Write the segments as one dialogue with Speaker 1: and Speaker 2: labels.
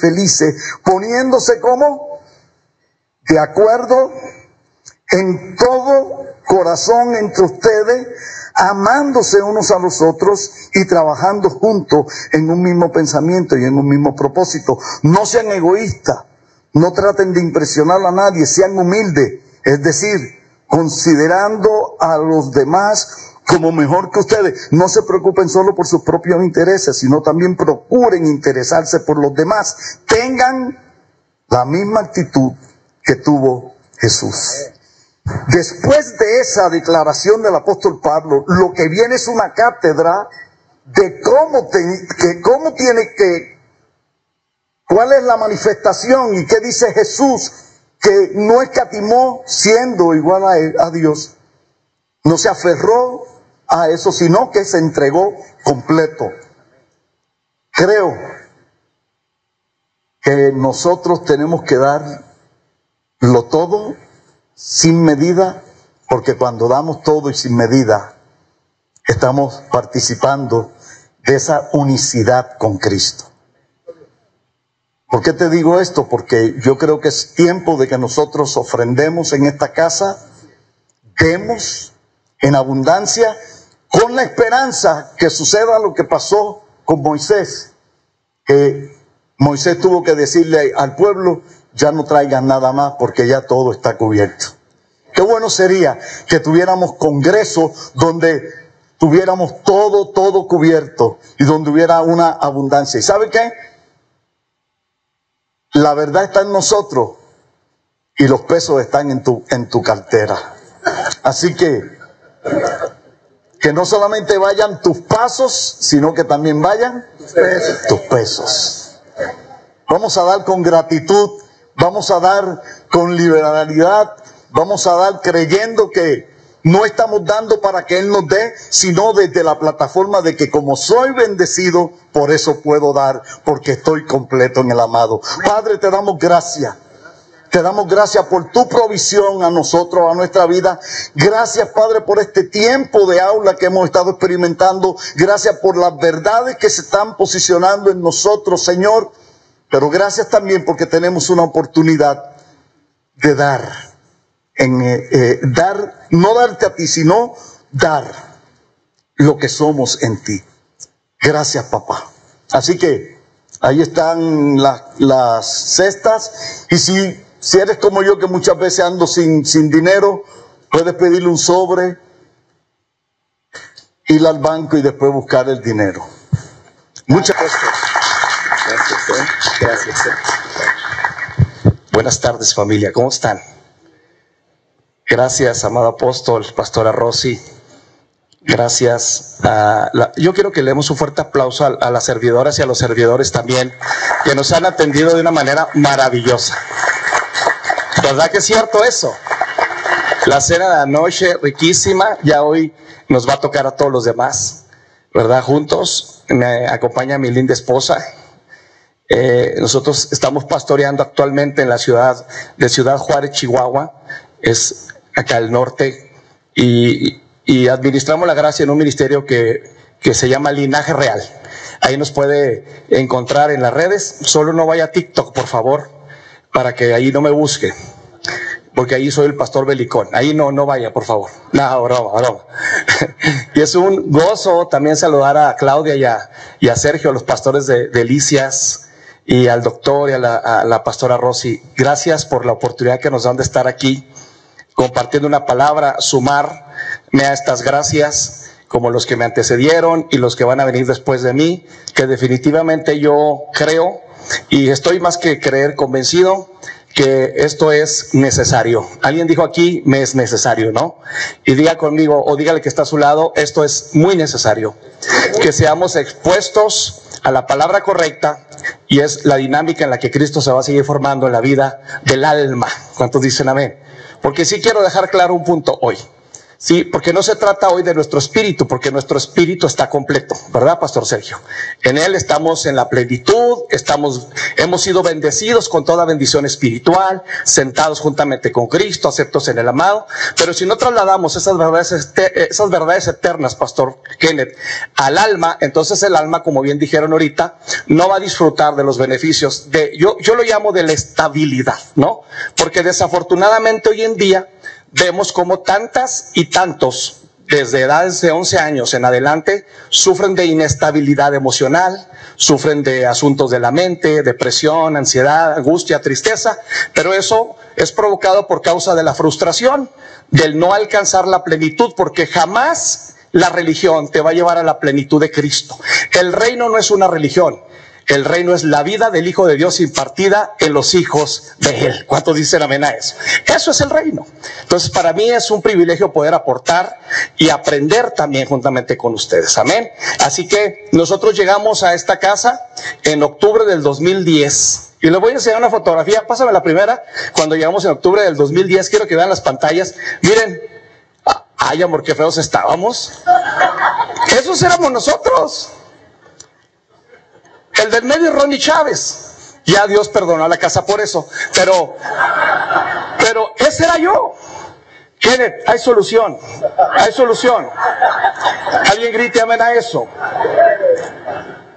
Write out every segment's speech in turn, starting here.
Speaker 1: felices, poniéndose como de acuerdo en todo corazón entre ustedes, amándose unos a los otros y trabajando juntos en un mismo pensamiento y en un mismo propósito. No sean egoístas, no traten de impresionar a nadie, sean humildes, es decir, considerando a los demás como mejor que ustedes. No se preocupen solo por sus propios intereses, sino también procuren interesarse por los demás. Tengan la misma actitud que tuvo Jesús. Después de esa declaración del apóstol Pablo, lo que viene es una cátedra de cómo, que, cómo tiene que, cuál es la manifestación y qué dice Jesús, que no escatimó siendo igual a Dios, no se aferró a eso, sino que se entregó completo. Creo que nosotros tenemos que dar lo todo sin medida, porque cuando damos todo y sin medida, estamos participando de esa unicidad con Cristo. ¿Por qué te digo esto? Porque yo creo que es tiempo de que nosotros ofrendemos en esta casa, demos en abundancia, con la esperanza que suceda lo que pasó con Moisés, que Moisés tuvo que decirle al pueblo, ya no traigan nada más porque ya todo está cubierto. Qué bueno sería que tuviéramos congreso donde tuviéramos todo, todo cubierto y donde hubiera una abundancia. ¿Y sabe qué? La verdad está en nosotros y los pesos están en tu, en tu cartera. Así que que no solamente vayan tus pasos, sino que también vayan tus pesos. Vamos a dar con gratitud, vamos a dar con liberalidad, vamos a dar creyendo que no estamos dando para que Él nos dé, sino desde la plataforma de que como soy bendecido, por eso puedo dar, porque estoy completo en el amado. Padre, te damos gracias te damos gracias por tu provisión a nosotros, a nuestra vida. Gracias, Padre, por este tiempo de aula que hemos estado experimentando. Gracias por las verdades que se están posicionando en nosotros, Señor. Pero gracias también porque tenemos una oportunidad de dar. En, eh, eh, dar, no darte a ti, sino dar lo que somos en ti. Gracias, papá. Así que ahí están las cestas. Y si si eres como yo que muchas veces ando sin, sin dinero, puedes pedirle un sobre, ir al banco y después buscar el dinero. Muchas gracias.
Speaker 2: Gracias, ¿eh? gracias. ¿eh? Buenas tardes familia, ¿cómo están? Gracias, amado apóstol, pastora Rosy. Gracias. A yo quiero que le demos un fuerte aplauso a las servidoras y a los servidores también, que nos han atendido de una manera maravillosa. ¿Verdad que es cierto eso? La cena de anoche riquísima, ya hoy nos va a tocar a todos los demás, ¿verdad? Juntos, me acompaña mi linda esposa. Eh, nosotros estamos pastoreando actualmente en la ciudad de Ciudad Juárez, Chihuahua, es acá al norte, y, administramos la gracia en un ministerio que, que se llama Linaje Real. Ahí nos puede encontrar en las redes, solo no vaya a TikTok, por favor, para que ahí no me busque porque ahí soy el pastor belicón. Ahí no, no vaya, por favor. No, broma, broma. y es un gozo también saludar a Claudia y a, y a Sergio, los pastores de Delicias, y al doctor y a la, a la pastora Rosy. Gracias por la oportunidad que nos dan de estar aquí compartiendo una palabra, sumarme a estas gracias como los que me antecedieron y los que van a venir después de mí, que definitivamente yo creo y estoy más que creer convencido que esto es necesario. Alguien dijo aquí, me es necesario, ¿no? Y diga conmigo, o dígale que está a su lado, esto es muy necesario. Que seamos expuestos a la palabra correcta y es la dinámica en la que Cristo se va a seguir formando en la vida del alma. ¿Cuántos dicen amén? Porque sí quiero dejar claro un punto hoy. Sí, porque no se trata hoy de nuestro espíritu, porque nuestro espíritu está completo, ¿verdad, Pastor Sergio? En él estamos en la plenitud, estamos, hemos sido bendecidos con toda bendición espiritual, sentados juntamente con Cristo, aceptos en el amado. Pero si no trasladamos esas verdades, esas verdades eternas, Pastor Kenneth, al alma, entonces el alma, como bien dijeron ahorita, no va a disfrutar de los beneficios de, yo, yo lo llamo de la estabilidad, ¿no? Porque desafortunadamente hoy en día, vemos como tantas y tantos desde edades de 11 años en adelante sufren de inestabilidad emocional, sufren de asuntos de la mente, depresión, ansiedad, angustia, tristeza, pero eso es provocado por causa de la frustración, del no alcanzar la plenitud, porque jamás la religión te va a llevar a la plenitud de Cristo. El reino no es una religión, el reino es la vida del Hijo de Dios impartida en los hijos de Él. ¿Cuántos dicen amén a eso? Eso es el reino. Entonces, para mí es un privilegio poder aportar y aprender también juntamente con ustedes. Amén. Así que nosotros llegamos a esta casa en octubre del 2010. Y les voy a enseñar una fotografía. Pásame la primera. Cuando llegamos en octubre del 2010, quiero que vean las pantallas. Miren. Ay, amor, qué feos estábamos. Esos éramos nosotros. El del medio es Ronnie Chávez. Ya Dios perdonó a la casa por eso. Pero, pero ese era yo. Kenneth, hay solución. Hay solución. Alguien grite amén a eso.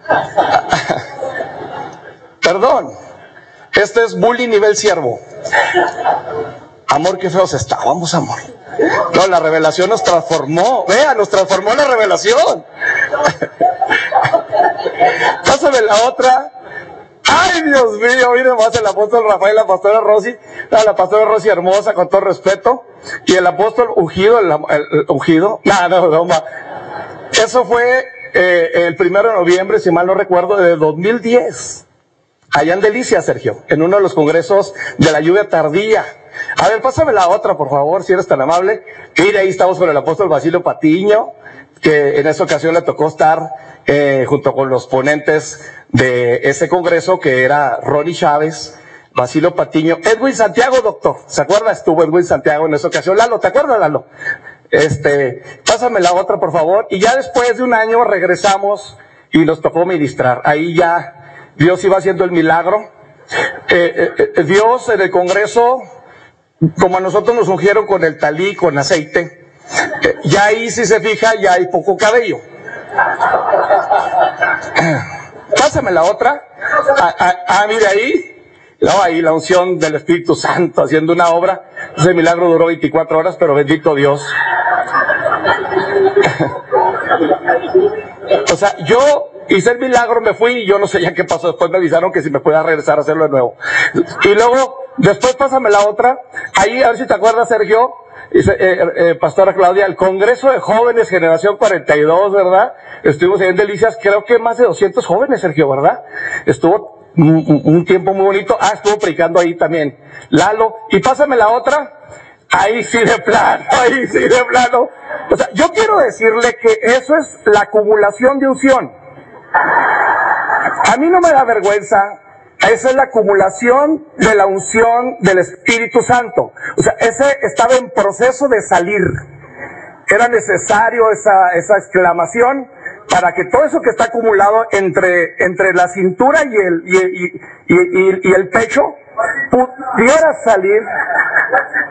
Speaker 2: Perdón. Este es bullying nivel siervo. Amor, qué feos estábamos, amor. No, la revelación nos transformó. Vea, nos transformó la revelación. Pásame la otra. Ay, Dios mío, miren más el apóstol Rafael, la pastora Rosy, la pastora Rosy hermosa, con todo respeto, y el apóstol ungido, el, ungido, no, no, no, Eso fue eh, el primero de noviembre, si mal no recuerdo, de 2010. Allá en Delicia, Sergio, en uno de los congresos de la lluvia tardía. A ver, pásame la otra, por favor, si eres tan amable. Mire, ahí estamos con el apóstol Basilio Patiño, que en esa ocasión le tocó estar eh, junto con los ponentes de ese congreso, que era Ronnie Chávez, Basilio Patiño, Edwin Santiago, doctor. ¿Se acuerda? Estuvo Edwin Santiago en esa ocasión. Lalo, ¿te acuerdas, Lalo? Este, pásame la otra, por favor. Y ya después de un año regresamos y nos tocó ministrar. Ahí ya Dios iba haciendo el milagro. Eh, eh, Dios en el Congreso, como a nosotros nos ungieron con el talí, con aceite, ya ahí, si se fija, ya hay poco cabello. Pásame la otra. Ah, ah, ah, mire ahí. No, ahí la unción del Espíritu Santo haciendo una obra. Ese milagro duró 24 horas, pero bendito Dios. o sea, yo hice el milagro, me fui y yo no sé ya qué pasó. Después me avisaron que si me podía regresar a hacerlo de nuevo. Y luego, después pásame la otra. Ahí, a ver si te acuerdas, Sergio, Dice, eh, eh, Pastora Claudia, el Congreso de Jóvenes Generación 42, ¿verdad? Estuvimos en Delicias, creo que más de 200 jóvenes, Sergio, ¿verdad? Estuvo un, tiempo muy bonito. Ah, estuvo predicando ahí también. Lalo, y pásame la otra. Ahí sí de plano, ahí sí de plano. O sea, yo quiero decirle que eso es la acumulación de unción. A mí no me da vergüenza esa es la acumulación de la unción del Espíritu Santo. O sea, ese estaba en proceso de salir. Era necesario esa, esa exclamación para que todo eso que está acumulado entre, entre la cintura y el, y, el pecho pudiera salir.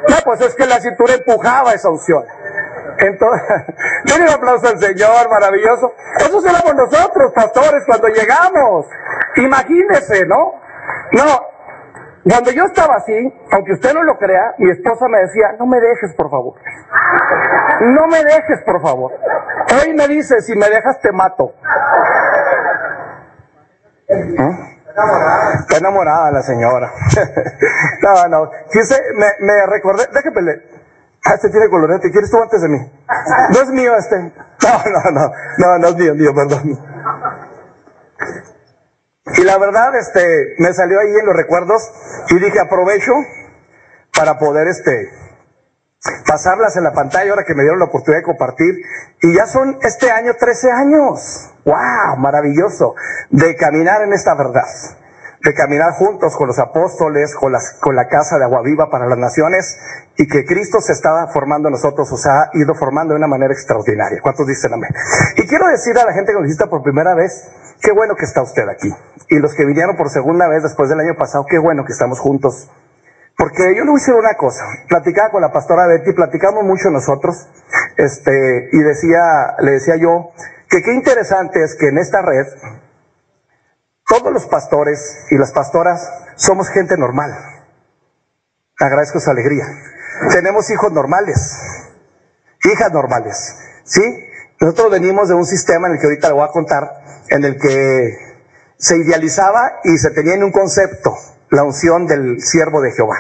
Speaker 2: No, pues es que la cintura empujaba esa unción. Entonces, denle un aplauso al Señor, maravilloso. Eso éramos nosotros, pastores, cuando llegamos. Imagínese, ¿no? No, cuando yo estaba así, aunque usted no lo crea, mi esposa me decía, no me dejes, por favor. No me dejes, por favor. Hoy me dice, si me dejas te mato. ¿Eh? Está enamorada la señora. no, no. Fíjese, me, me recordé, déjeme Ah, este tiene colorete. ¿Quieres tú antes de mí? No es mío este. No, no, no. No, no es mío, mío, perdón. Y la verdad, este, me salió ahí en los recuerdos y dije, aprovecho para poder, este, pasarlas en la pantalla ahora que me dieron la oportunidad de compartir. Y ya son este año 13 años. ¡Wow! Maravilloso. De caminar en esta verdad. de caminar juntos con los apóstoles, con, la casa de agua viva para las naciones y que Cristo se estaba formando nosotros, o sea, ha ido formando de una manera extraordinaria. ¿Cuántos dicen amén? Y quiero decir a la gente que nos visita por primera vez, qué bueno que está usted aquí. Y los que vinieron por segunda vez después del año pasado, qué bueno que estamos juntos. Porque yo le voy a decir una cosa, platicaba con la pastora Betty, platicamos mucho nosotros, este, y decía, le decía yo, que qué interesante es que en esta red, todos los pastores y las pastoras somos gente normal. Agradezco su alegría. Tenemos hijos normales, hijas normales, ¿sí? Nosotros venimos de un sistema en el que ahorita le voy a contar, en el que se idealizaba y se tenía en un concepto la unción del siervo de Jehová.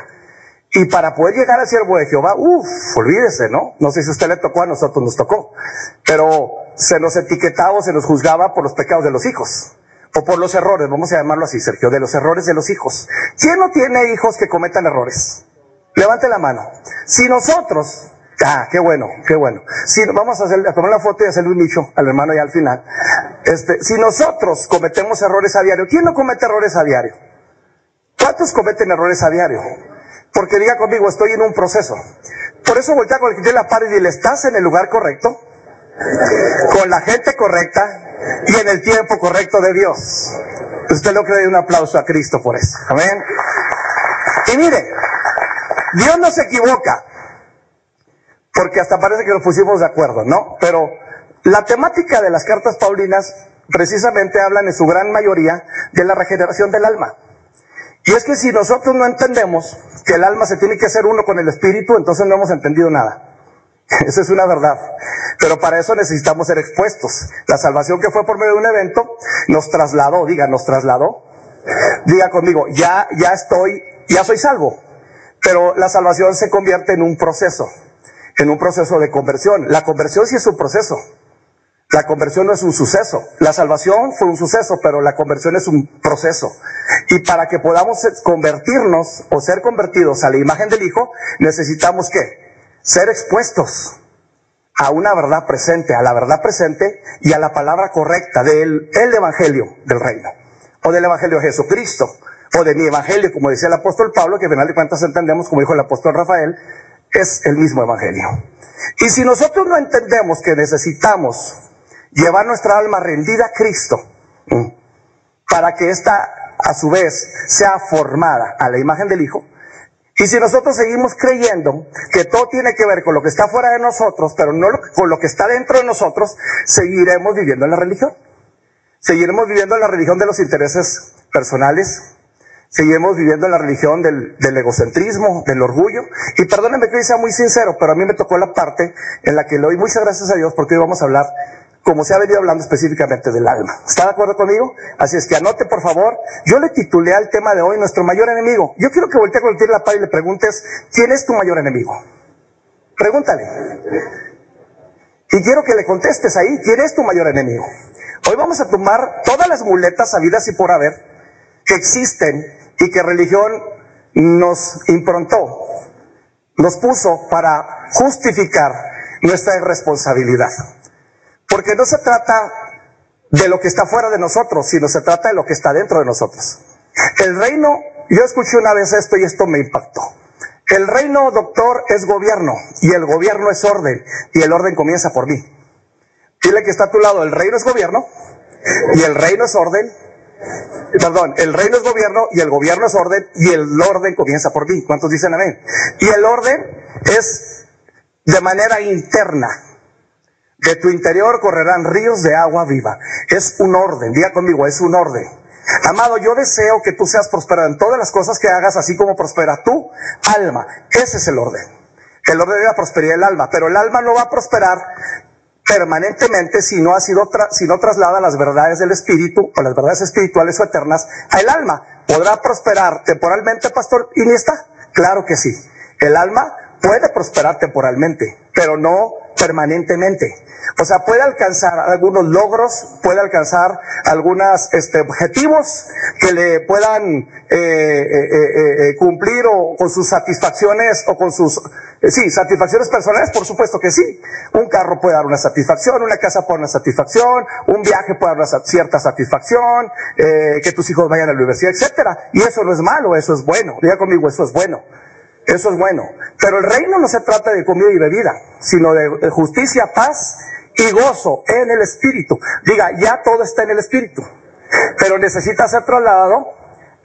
Speaker 2: Y para poder llegar al siervo de Jehová, uff, olvídese, ¿no? No sé si usted le tocó, a nosotros nos tocó, pero se nos etiquetaba o se nos juzgaba por los pecados de los hijos o por los errores, vamos a llamarlo así, Sergio, de los errores de los hijos. ¿Quién no tiene hijos que cometan errores? Levante la mano. Si nosotros, ah, qué bueno, qué bueno. Si vamos a, hacer, a tomar la foto y hacerle un nicho al hermano ya al final. Este, si nosotros cometemos errores a diario, ¿quién no comete errores a diario? ¿Cuántos cometen errores a diario? Porque diga conmigo, estoy en un proceso. Por eso voltea con el que tiene la pared y dile, ¿estás en el lugar correcto? Con la gente correcta, y en el tiempo correcto de Dios. Usted lo cree, un aplauso a Cristo por eso. Amén. Y mire, Dios no se equivoca, porque hasta parece que nos pusimos de acuerdo, ¿no? Pero la temática de las cartas paulinas precisamente hablan en su gran mayoría de la regeneración del alma. Y es que si nosotros no entendemos que el alma se tiene que hacer uno con el espíritu, entonces no hemos entendido nada. Esa es una verdad. Pero para eso necesitamos ser expuestos. La salvación que fue por medio de un evento nos trasladó, diga, nos trasladó. Diga conmigo, ya, ya estoy, ya soy salvo. Pero la salvación se convierte en un proceso, en un proceso de conversión. La conversión sí es un proceso. La conversión no es un suceso. La salvación fue un suceso, pero la conversión es un proceso. Y para que podamos convertirnos o ser convertidos a la imagen del Hijo, necesitamos qué? ser expuestos a una verdad presente, a la verdad presente y a la palabra correcta del el evangelio del reino, o del evangelio de Jesucristo, o de mi evangelio, como decía el apóstol Pablo, que al final de cuentas entendemos, como dijo el apóstol Rafael, es el mismo evangelio. Y si nosotros no entendemos que necesitamos llevar nuestra alma rendida a Cristo, para que ésta a su vez sea formada a la imagen del Hijo, y si nosotros seguimos creyendo que todo tiene que ver con lo que está fuera de nosotros, pero no con lo que está dentro de nosotros, seguiremos viviendo en la religión. Seguiremos viviendo en la religión de los intereses personales, seguiremos viviendo en la religión del, egocentrismo, del orgullo. Y perdónenme que sea muy sincero, pero a mí me tocó la parte en la que le doy muchas gracias a Dios porque hoy vamos a hablar como se ha venido hablando específicamente del alma. ¿Está de acuerdo conmigo? Así es que anote, por favor. Yo le titulé al tema de hoy nuestro mayor enemigo. Yo quiero que voltee con la par y le preguntes, ¿quién es tu mayor enemigo? Pregúntale. Y quiero que le contestes ahí, ¿quién es tu mayor enemigo? Hoy vamos a tomar todas las muletas sabidas y por haber que existen y que religión nos improntó, nos puso para justificar nuestra irresponsabilidad. Porque no se trata de lo que está fuera de nosotros, sino se trata de lo que está dentro de nosotros. El reino, yo escuché una vez esto y esto me impactó. El reino, doctor, es gobierno y el gobierno es orden y el orden comienza por mí. Dile que está a tu lado, el reino es gobierno y el reino es orden. Perdón, el reino es gobierno y el gobierno es orden y el orden comienza por mí. ¿Cuántos dicen amén? Y el orden es de manera interna. De tu interior correrán ríos de agua viva. Es un orden, diga conmigo, es un orden. Amado, yo deseo que tú seas prosperado en todas las cosas que hagas, así como prospera tu alma. Ese es el orden. El orden de la prosperidad del alma. Pero el alma no va a prosperar permanentemente si no ha sido, si no traslada las verdades del espíritu o las verdades espirituales o eternas al alma. ¿Podrá prosperar temporalmente, pastor Iniesta? Claro que sí. El alma puede prosperar temporalmente, pero no permanentemente. O sea, puede alcanzar algunos logros, puede alcanzar algunos este, objetivos que le puedan eh, eh, eh, cumplir o con sus satisfacciones o con sus, sí, satisfacciones personales, por supuesto que sí. Un carro puede dar una satisfacción, una casa puede dar una satisfacción, un viaje puede dar una cierta satisfacción, que tus hijos vayan a la universidad, etcétera. Y eso no es malo, eso es bueno. Diga conmigo, eso es bueno. Eso es bueno. Pero el reino no se trata de comida y bebida, sino de justicia, paz y gozo en el espíritu. Diga, ya todo está en el espíritu, pero necesita ser trasladado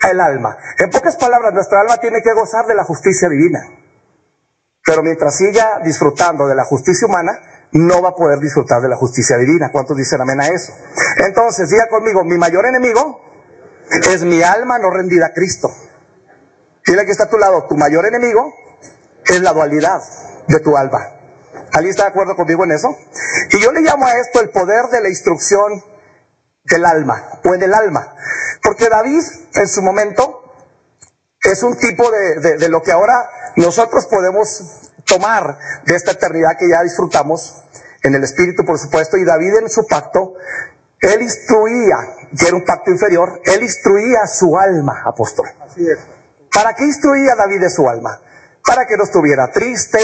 Speaker 2: al alma. En pocas palabras, nuestra alma tiene que gozar de la justicia divina. Pero mientras siga disfrutando de la justicia humana, no va a poder disfrutar de la justicia divina. ¿Cuántos dicen amén a eso? Entonces, diga conmigo, mi mayor enemigo es mi alma no rendida a Cristo. Dile que está a tu lado, tu mayor enemigo es la dualidad de tu alma. ¿Alguien está de acuerdo conmigo en eso? Y yo le llamo a esto el poder de la instrucción del alma o en el alma. Porque David en su momento es un tipo de, de, lo que ahora nosotros podemos tomar de esta eternidad que ya disfrutamos en el espíritu, por supuesto, y David en su pacto, él instruía, que era un pacto inferior, él instruía su alma, apóstol. Así es. ¿Para qué instruía David de su alma? Para que no estuviera triste,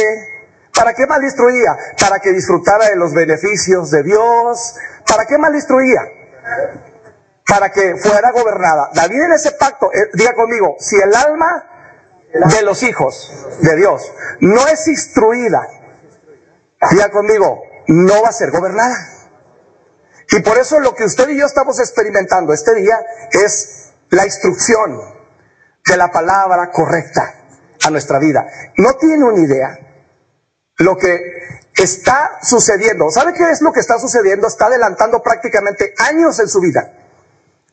Speaker 2: ¿Para qué mal instruía? Para que disfrutara de los beneficios de Dios. ¿Para qué mal instruía? Para que fuera gobernada. David en ese pacto, eh, diga conmigo, si el alma de los hijos de Dios no es instruida, diga conmigo, no va a ser gobernada. Y por eso lo que usted y yo estamos experimentando este día es la instrucción de la palabra correcta a nuestra vida. No tiene una idea lo que está sucediendo. ¿Sabe qué es lo que está sucediendo? Está adelantando prácticamente años en su vida.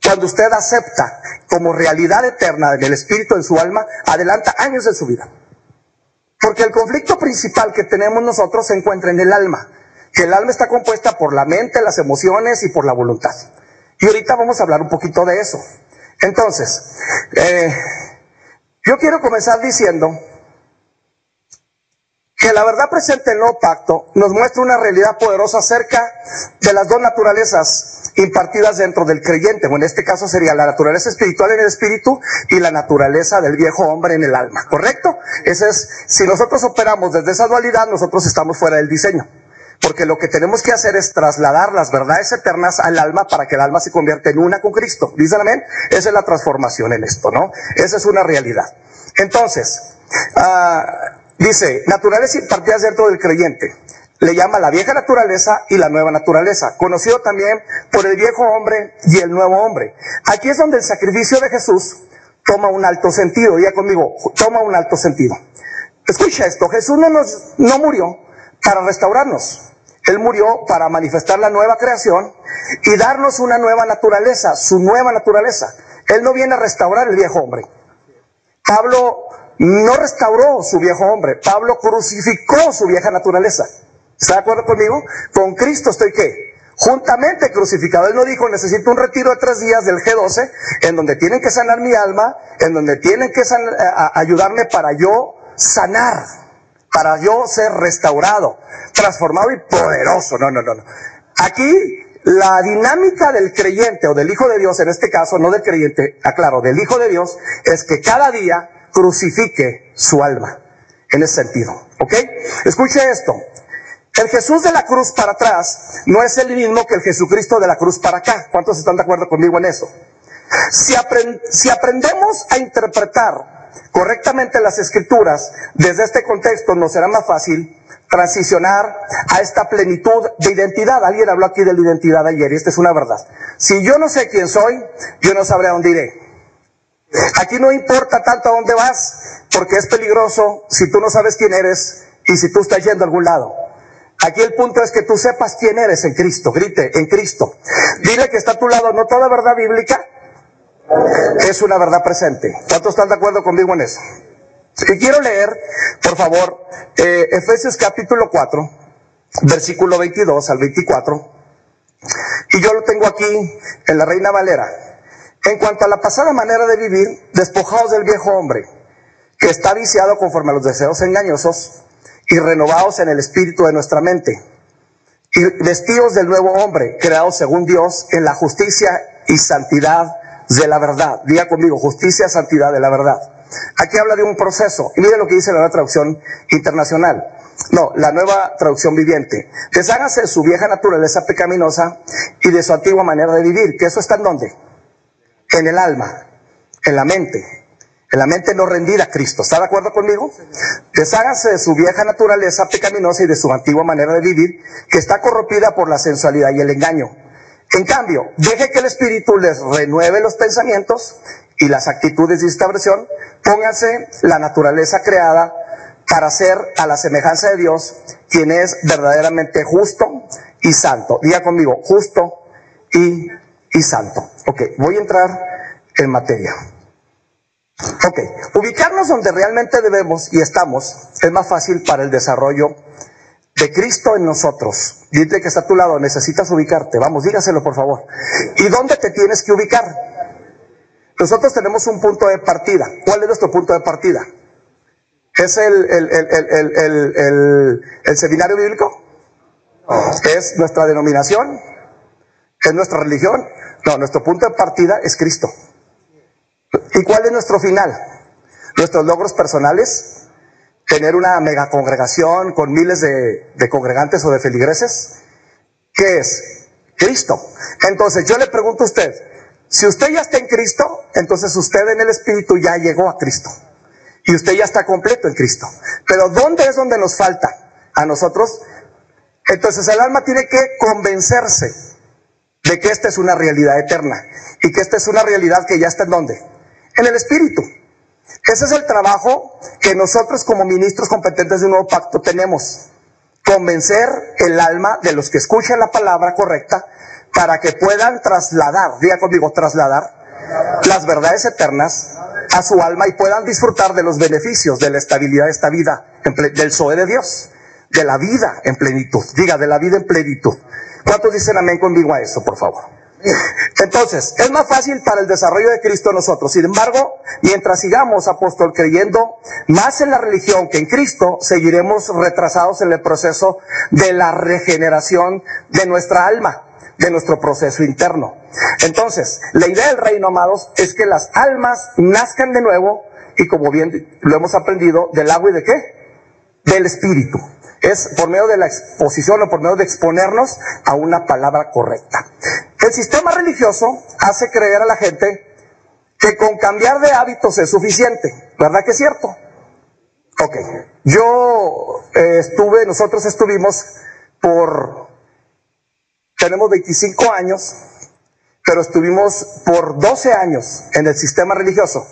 Speaker 2: Cuando usted acepta como realidad eterna del espíritu en su alma, adelanta años en su vida. Porque el conflicto principal que tenemos nosotros se encuentra en el alma. Que el alma está compuesta por la mente, las emociones y por la voluntad. Y ahorita vamos a hablar un poquito de eso. Entonces, eh, yo quiero comenzar diciendo que la verdad presente en el nuevo pacto nos muestra una realidad poderosa acerca de las dos naturalezas impartidas dentro del creyente. Bueno, en este caso sería la naturaleza espiritual en el espíritu y la naturaleza del viejo hombre en el alma, ¿correcto? Ese es, si nosotros operamos desde esa dualidad, nosotros estamos fuera del diseño. Porque lo que tenemos que hacer es trasladar las verdades eternas al alma para que el alma se convierta en una con Cristo. ¿Dicen amén? Esa es la transformación en esto, ¿no? Esa es una realidad. Entonces, uh, Dice, naturaleza impartidas dentro del creyente. Le llama la vieja naturaleza y la nueva naturaleza, conocido también por el viejo hombre y el nuevo hombre. Aquí es donde el sacrificio de Jesús toma un alto sentido. Diga conmigo, toma un alto sentido. Escucha esto, Jesús no, nos, no murió para restaurarnos. Él murió para manifestar la nueva creación y darnos una nueva naturaleza, su nueva naturaleza. Él no viene a restaurar el viejo hombre. Pablo no restauró su viejo hombre. Pablo crucificó su vieja naturaleza. ¿Está de acuerdo conmigo? Con Cristo estoy qué? Juntamente crucificado. Él no dijo, necesito un retiro de tres días del G12, en donde tienen que sanar mi alma, en donde tienen que ayudarme para yo sanar, para yo ser restaurado, transformado y poderoso. No, no, no, no. Aquí la dinámica del creyente o del Hijo de Dios, en este caso, no del creyente, aclaro, del Hijo de Dios, es que cada día crucifique su alma. En ese sentido. ¿Ok? Escuche esto. El Jesús de la cruz para atrás no es el mismo que el Jesucristo de la cruz para acá. ¿Cuántos están de acuerdo conmigo en eso? Si, si aprendemos a interpretar correctamente las escrituras desde este contexto, nos será más fácil transicionar a esta plenitud de identidad. Alguien habló aquí de la identidad ayer y esta es una verdad. Si yo no sé quién soy, yo no sabré a dónde iré. Aquí no importa tanto a dónde vas, porque es peligroso si tú no sabes quién eres y si tú estás yendo a algún lado. Aquí el punto es que tú sepas quién eres en Cristo. Grite, en Cristo. Dile que está a tu lado, no toda verdad bíblica es una verdad presente. ¿Cuántos están de acuerdo conmigo en eso? Y quiero leer, por favor, eh, Efesios capítulo 4, versículo 22 al 24. Y yo lo tengo aquí en la Reina Valera. En cuanto a la pasada manera de vivir, despojados del viejo hombre, que está viciado conforme a los deseos engañosos, y renovados en el espíritu de nuestra mente, y vestidos del nuevo hombre, creados según Dios en la justicia y santidad de la verdad. Diga conmigo, justicia, santidad de la verdad. Aquí habla de un proceso. Y mire lo que dice la nueva traducción internacional. No, la nueva traducción viviente. Deshágase de su vieja naturaleza pecaminosa y de su antigua manera de vivir. ¿Que eso está en dónde? En el alma, en la mente. En la mente no rendida a Cristo. ¿Está de acuerdo conmigo? Deshágase de su vieja naturaleza pecaminosa y de su antigua manera de vivir, que está corrompida por la sensualidad y el engaño. En cambio, deje que el Espíritu les renueve los pensamientos y las actitudes de esta versión. Póngase la naturaleza creada para ser a la semejanza de Dios, quien es verdaderamente justo y santo. Diga conmigo, justo y, y santo. Ok, voy a entrar en materia. Ok, ubicarnos donde realmente debemos y estamos es más fácil para el desarrollo de Cristo en nosotros. Dite que está a tu lado, necesitas ubicarte. Vamos, dígaselo por favor. ¿Y dónde te tienes que ubicar? Nosotros tenemos un punto de partida. ¿Cuál es nuestro punto de partida? ¿Es el, el, el, el seminario bíblico? ¿Es nuestra denominación? ¿Es nuestra religión? No, nuestro punto de partida es Cristo. ¿Y cuál es nuestro final? Nuestros logros personales, tener una mega congregación con miles de, de congregantes o de feligreses. ¿Qué es? Cristo. Entonces yo le pregunto a usted, si usted ya está en Cristo, entonces usted en el Espíritu ya llegó a Cristo. Y usted ya está completo en Cristo. Pero ¿dónde es donde nos falta? A nosotros. Entonces el alma tiene que convencerse de que esta es una realidad eterna y que esta es una realidad que ya está en dónde? En el Espíritu. Ese es el trabajo que nosotros como ministros competentes de un nuevo pacto tenemos. Convencer el alma de los que escuchen la palabra correcta para que puedan trasladar, diga conmigo, trasladar las verdades eternas a su alma y puedan disfrutar de los beneficios de la estabilidad de esta vida, del Zoe de Dios, de la vida en plenitud. Diga, de la vida en plenitud. ¿Cuántos dicen amén conmigo a eso, por favor? Entonces, es más fácil para el desarrollo de Cristo nosotros. Sin embargo, mientras sigamos, apóstol, creyendo más en la religión que en Cristo, seguiremos retrasados en el proceso de la regeneración de nuestra alma, de nuestro proceso interno. Entonces, la idea del reino, amados, es que las almas nazcan de nuevo y como bien lo hemos aprendido, del agua y de qué? Del espíritu es por medio de la exposición o por medio de exponernos a una palabra correcta. El sistema religioso hace creer a la gente que con cambiar de hábitos es suficiente, ¿verdad que es cierto? Ok, yo eh, estuve, nosotros estuvimos por, tenemos 25 años, pero estuvimos por 12 años en el sistema religioso.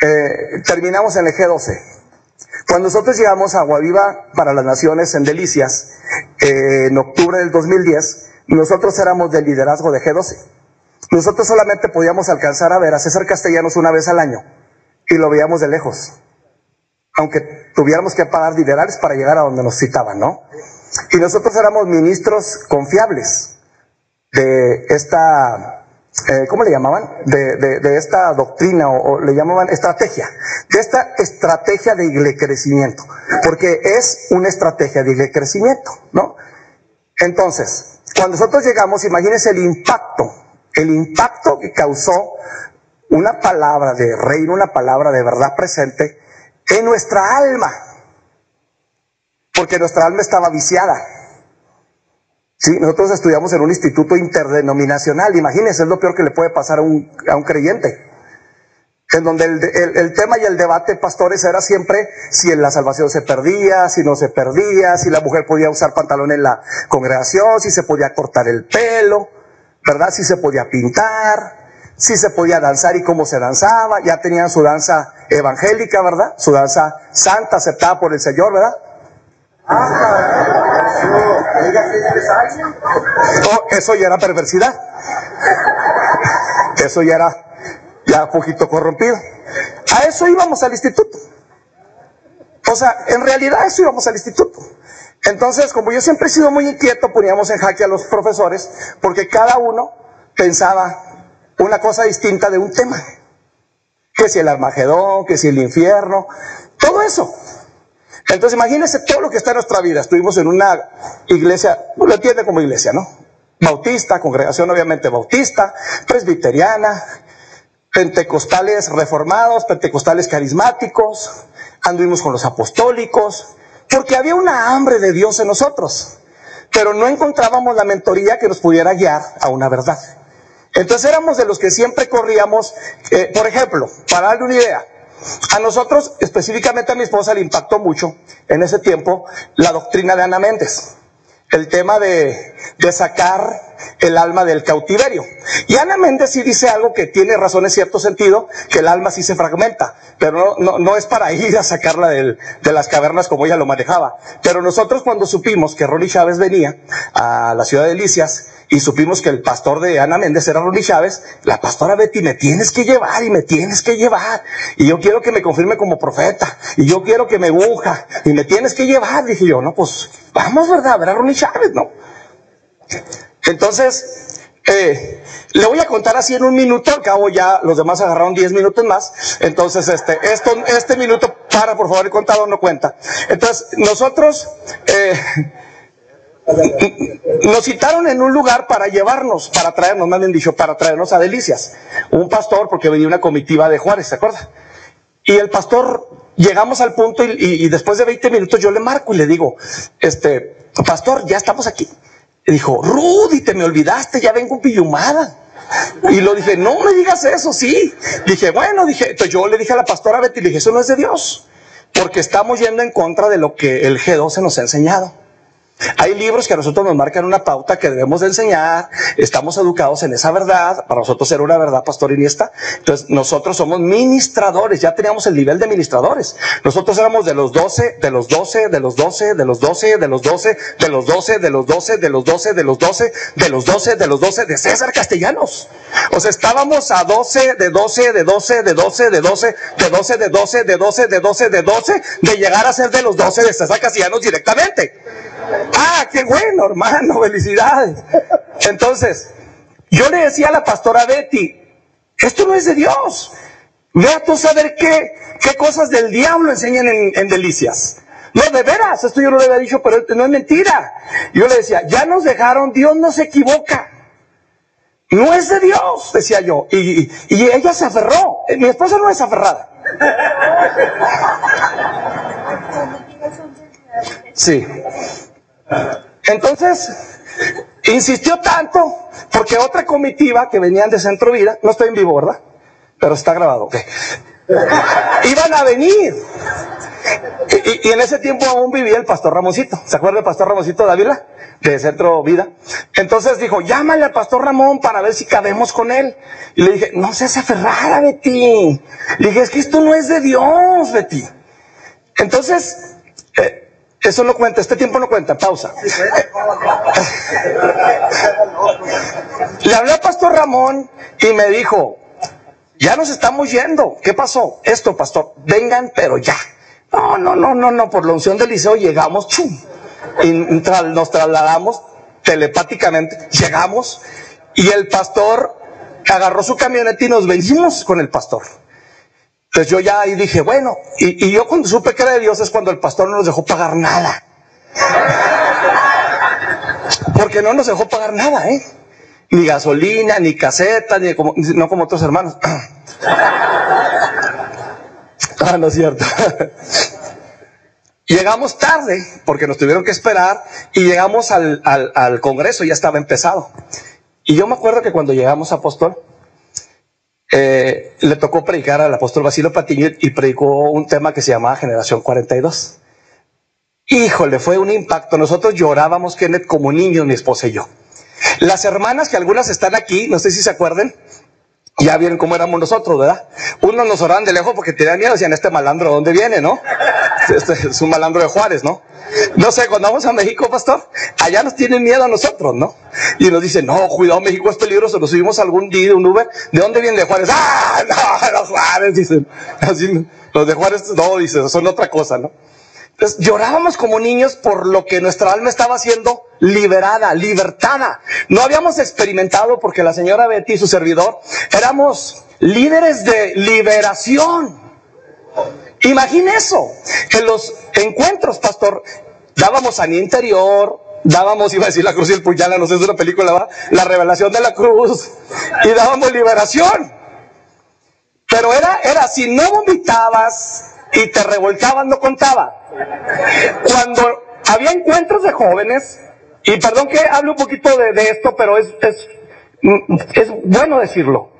Speaker 2: Eh, terminamos en el G12. Cuando nosotros llegamos a Aguaviva para las Naciones en Delicias, eh, en octubre del 2010, nosotros éramos del liderazgo de G12. Nosotros solamente podíamos alcanzar a ver a César Castellanos una vez al año y lo veíamos de lejos. Aunque tuviéramos que pagar dinerales para llegar a donde nos citaban, ¿no? Y nosotros éramos ministros confiables de esta eh, ¿cómo le llamaban? De, esta doctrina o, le llamaban estrategia, de esta estrategia de crecimiento, porque es una estrategia de crecimiento, ¿no? Entonces, cuando nosotros llegamos, imagínense el impacto, el impacto que causó una palabra de reino, una palabra de verdad presente en nuestra alma, porque nuestra alma estaba viciada. Sí, nosotros estudiamos en un instituto interdenominacional, imagínense, es lo peor que le puede pasar a un, a un creyente. En donde el, tema y el debate, pastores, era siempre si en la salvación se perdía, si no se perdía, si la mujer podía usar pantalón en la congregación, si se podía cortar el pelo, ¿verdad? Si se podía pintar, si se podía danzar y cómo se danzaba. Ya tenían su danza evangélica, ¿verdad? Su danza santa, aceptada por el Señor, ¿verdad? Oh, eso ya era perversidad. Eso ya era ya poquito corrompido. A eso íbamos al instituto. O sea, en realidad eso íbamos al instituto. Entonces, como yo siempre he sido muy inquieto, poníamos en jaque a los profesores, porque cada uno pensaba una cosa distinta de un tema. Que si el Armagedón, que si el infierno, todo eso. Entonces imagínense todo lo que está en nuestra vida. Estuvimos en una iglesia, lo entiende como iglesia, ¿no? Bautista, congregación obviamente bautista, presbiteriana, pentecostales reformados, pentecostales carismáticos, anduvimos con los apostólicos, porque había una hambre de Dios en nosotros, pero no encontrábamos la mentoría que nos pudiera guiar a una verdad. Entonces éramos de los que siempre corríamos, eh, por ejemplo, para darle una idea, a nosotros, específicamente a mi esposa, le impactó mucho en ese tiempo la doctrina de Ana Méndez el tema de, sacar el alma del cautiverio. Y Ana Méndez sí dice algo que tiene razón en cierto sentido, que el alma sí se fragmenta, pero no, no, no es para ir a sacarla del, de las cavernas como ella lo manejaba. Pero nosotros cuando supimos que Ronnie Chávez venía a la ciudad de Delicias, y supimos que el pastor de Ana Méndez era Ronnie Chávez, la pastora Betty, me tienes que llevar y me tienes que llevar. Y yo quiero que me confirme como profeta. Y yo quiero que me unja. Y me tienes que llevar. Dije yo, no, pues vamos, ¿verdad? A ver a Ronnie Chávez, ¿no? Entonces, eh, le voy a contar así en un minuto, al cabo ya los demás agarraron 10 minutos más. Entonces, este, esto, este minuto, para por favor, el contador no cuenta. Entonces, nosotros, eh, nos citaron en un lugar para llevarnos, para traernos, más bien dicho, para traernos a Delicias. Un pastor, porque venía una comitiva de Juárez, ¿se acuerda? Y el pastor, llegamos al punto y, después de 20 minutos yo le marco y le digo, este, pastor, ya estamos aquí. Y dijo, Rudy, te me olvidaste, ya vengo pillumada. Y lo dije, no me digas eso, sí. Dije, bueno, dije, yo le dije a la pastora Betty, le dije, eso no es de Dios, porque estamos yendo en contra de lo que el G12 nos ha enseñado. Hay libros que a nosotros nos marcan una pauta que debemos de enseñar, estamos educados en esa verdad, para nosotros era una verdad pastor Iniesta, entonces nosotros somos ministradores, ya teníamos el nivel de ministradores, nosotros éramos de los 12, de los 12, de los 12, de los 12, de los 12, de los 12, de los 12, de los 12, de los 12, de los 12, de los 12, de César Castellanos. O sea, estábamos a 12, de 12, de 12, de 12, de 12, de 12, de 12, de 12, de 12, de 12, de llegar a ser de los 12 de César Castellanos directamente. Ah, qué bueno, hermano, felicidades. Entonces, yo le decía a la pastora Betty, esto no es de Dios. Vea tú saber qué, qué cosas del diablo enseñan en, en Delicias. No, de veras, esto yo no le había dicho, pero no es mentira. Yo le decía, ya nos dejaron, Dios no se equivoca. No es de Dios, decía yo. Y, y, y ella se aferró. Mi esposa no es aferrada. Sí. Entonces, insistió tanto, porque otra comitiva que venían de Centro Vida, no estoy en vivo, ¿verdad? Pero está grabado, ok. Iban a venir. Y, en ese tiempo aún vivía el pastor Ramoncito. ¿Se acuerda del pastor Ramoncito Dávila? De Centro Vida. Entonces dijo, llámale al pastor Ramón para ver si cabemos con él. Y le dije, no seas aferrada, Betty. Le dije, es que esto no es de Dios, Betty. Entonces, eh, eso no cuenta, este tiempo no cuenta, pausa. Le hablé al pastor Ramón y me dijo, ya nos estamos yendo. ¿Qué pasó? Esto, pastor, vengan, pero ya. No, no, no, no, no, por la unción del liceo llegamos, chum, y tra nos trasladamos telepáticamente, llegamos, y el pastor agarró su camioneta y nos vencimos con el pastor. Entonces yo ya ahí dije, bueno, y, y, yo cuando supe que era de Dios es cuando el pastor no nos dejó pagar nada. Porque no nos dejó pagar nada, ¿eh? Ni gasolina, ni caseta, ni como, no como otros hermanos. ah, no es cierto. llegamos tarde, porque nos tuvieron que esperar, y llegamos al, al, al Congreso, ya estaba empezado. Y yo me acuerdo que cuando llegamos a Apóstol, eh, le tocó predicar al apóstol Basilio Patiño y predicó un tema que se llamaba Generación 42. Híjole, fue un impacto. Nosotros llorábamos, Kenneth, como niños, mi esposa y yo. Las hermanas, que algunas están aquí, no sé si se acuerdan, ya vieron cómo éramos nosotros, ¿verdad? Unos nos oraban de lejos porque tenían miedo, decían, este malandro, ¿dónde viene, no? Este es un malandro de Juárez, ¿no? No sé, cuando vamos a México, pastor, allá nos tienen miedo a nosotros, ¿no? Y nos dicen, no, cuidado, México es peligroso, nos subimos algún día un Uber, ¿de dónde viene de Juárez? ¡Ah, no, los Juárez! Dicen, así, los de Juárez, no, dicen, son otra cosa, ¿no? Entonces llorábamos como niños por lo que nuestra alma estaba siendo liberada, libertada. No habíamos experimentado porque la señora Betty y su servidor éramos líderes de liberación. Imagine eso. En los encuentros, pastor, dábamos sanidad interior, dábamos, iba a decir la cruz y el puñal, no sé, es una película, ¿va? la revelación de la cruz, y dábamos liberación. Pero era, era, si no vomitabas y te revolcabas, no contaba. Cuando había encuentros de jóvenes, y perdón que hable un poquito de, de esto, pero es, es, es bueno decirlo.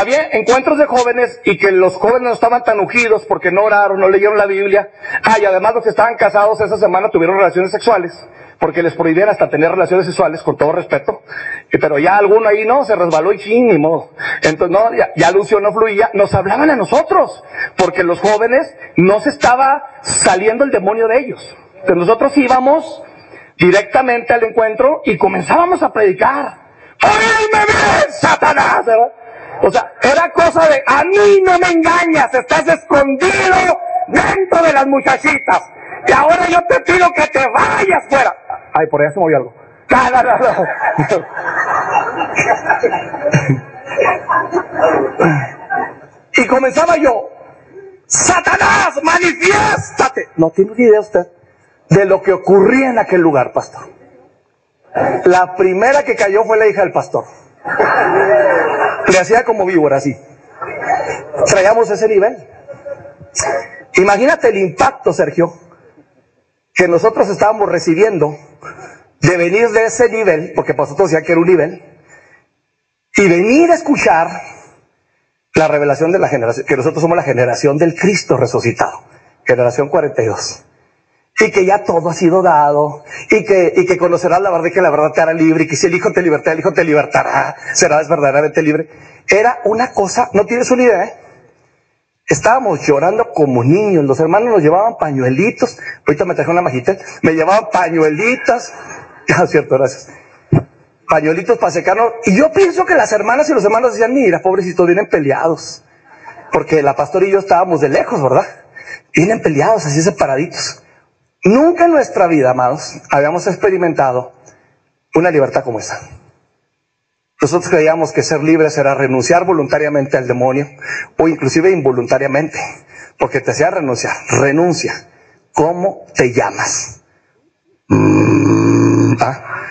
Speaker 2: Había encuentros de jóvenes y que los jóvenes no estaban tan ungidos porque no oraron, no leyeron la Biblia. Ah, y además los que estaban casados esa semana tuvieron relaciones sexuales porque les prohibían hasta tener relaciones sexuales, con todo respeto. Pero ya alguno ahí no, se resbaló y ching, ni modo. Entonces, no, ya, ya la unción no fluía. Nos hablaban a nosotros, porque los jóvenes no se estaba saliendo el demonio de ellos. Entonces nosotros íbamos directamente al encuentro y comenzábamos a predicar. ¡Óyeme bien, Satanás! O sea, era cosa de, a mí no me engañas, estás escondido dentro de las muchachitas. Y ahora yo te pido que te vayas fuera. Ay, por allá se movió algo. No, no. Y comenzaba yo, Satanás, manifiéstate. No tiene ni idea usted de lo que ocurría en aquel lugar, pastor. La primera que cayó fue la hija del pastor. Le hacía como víbora, así. Traíamos ese nivel. Imagínate el impacto, Sergio, que nosotros estábamos recibiendo de venir de ese nivel, porque para nosotros decía que era un nivel, y venir a escuchar la revelación de la generación, que nosotros somos la generación del Cristo resucitado, generación 42. Y que ya todo ha sido dado, y que, y que conocerás la verdad y que la verdad te hará libre, y que si el Hijo te libertará, el Hijo te libertará, serás verdaderamente libre. Era una cosa, no tienes una idea, ¿eh? Estábamos llorando como niños, los hermanos nos llevaban pañuelitos, ahorita me traje una majita, me llevaban pañuelitas, ah, cierto, gracias, pañuelitos para secarnos, y yo pienso que las hermanas y los hermanos decían, mira, pobrecitos, vienen peleados, porque la pastora y yo estábamos de lejos, ¿verdad? Vienen peleados, así separaditos. Nunca en nuestra vida, amados, habíamos experimentado una libertad como esa. Nosotros creíamos que ser libres era renunciar voluntariamente al demonio o inclusive involuntariamente, porque te hacía renunciar. Renuncia. ¿Cómo te llamas? Mm, ah.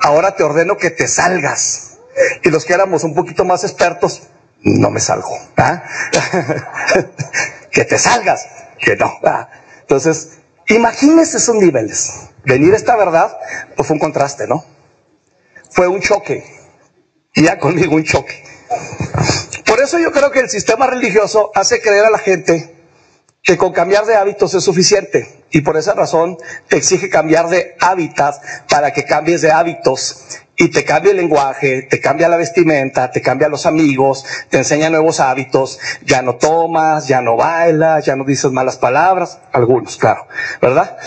Speaker 2: Ahora te ordeno que te salgas. Y los que éramos un poquito más expertos, no me salgo. ¿ah? que te salgas. Que no. ¿ah? Entonces, imagínense esos niveles. Venir esta verdad, pues fue un contraste, ¿no? fue un choque. Y ya conmigo un choque. Por eso yo creo que el sistema religioso hace creer a la gente que con cambiar de hábitos es suficiente. Y por esa razón te exige cambiar de hábitat para que cambies de hábitos. Y te cambia el lenguaje, te cambia la vestimenta, te cambia los amigos, te enseña nuevos hábitos. Ya no tomas, ya no bailas, ya no dices malas palabras. Algunos, claro, ¿verdad?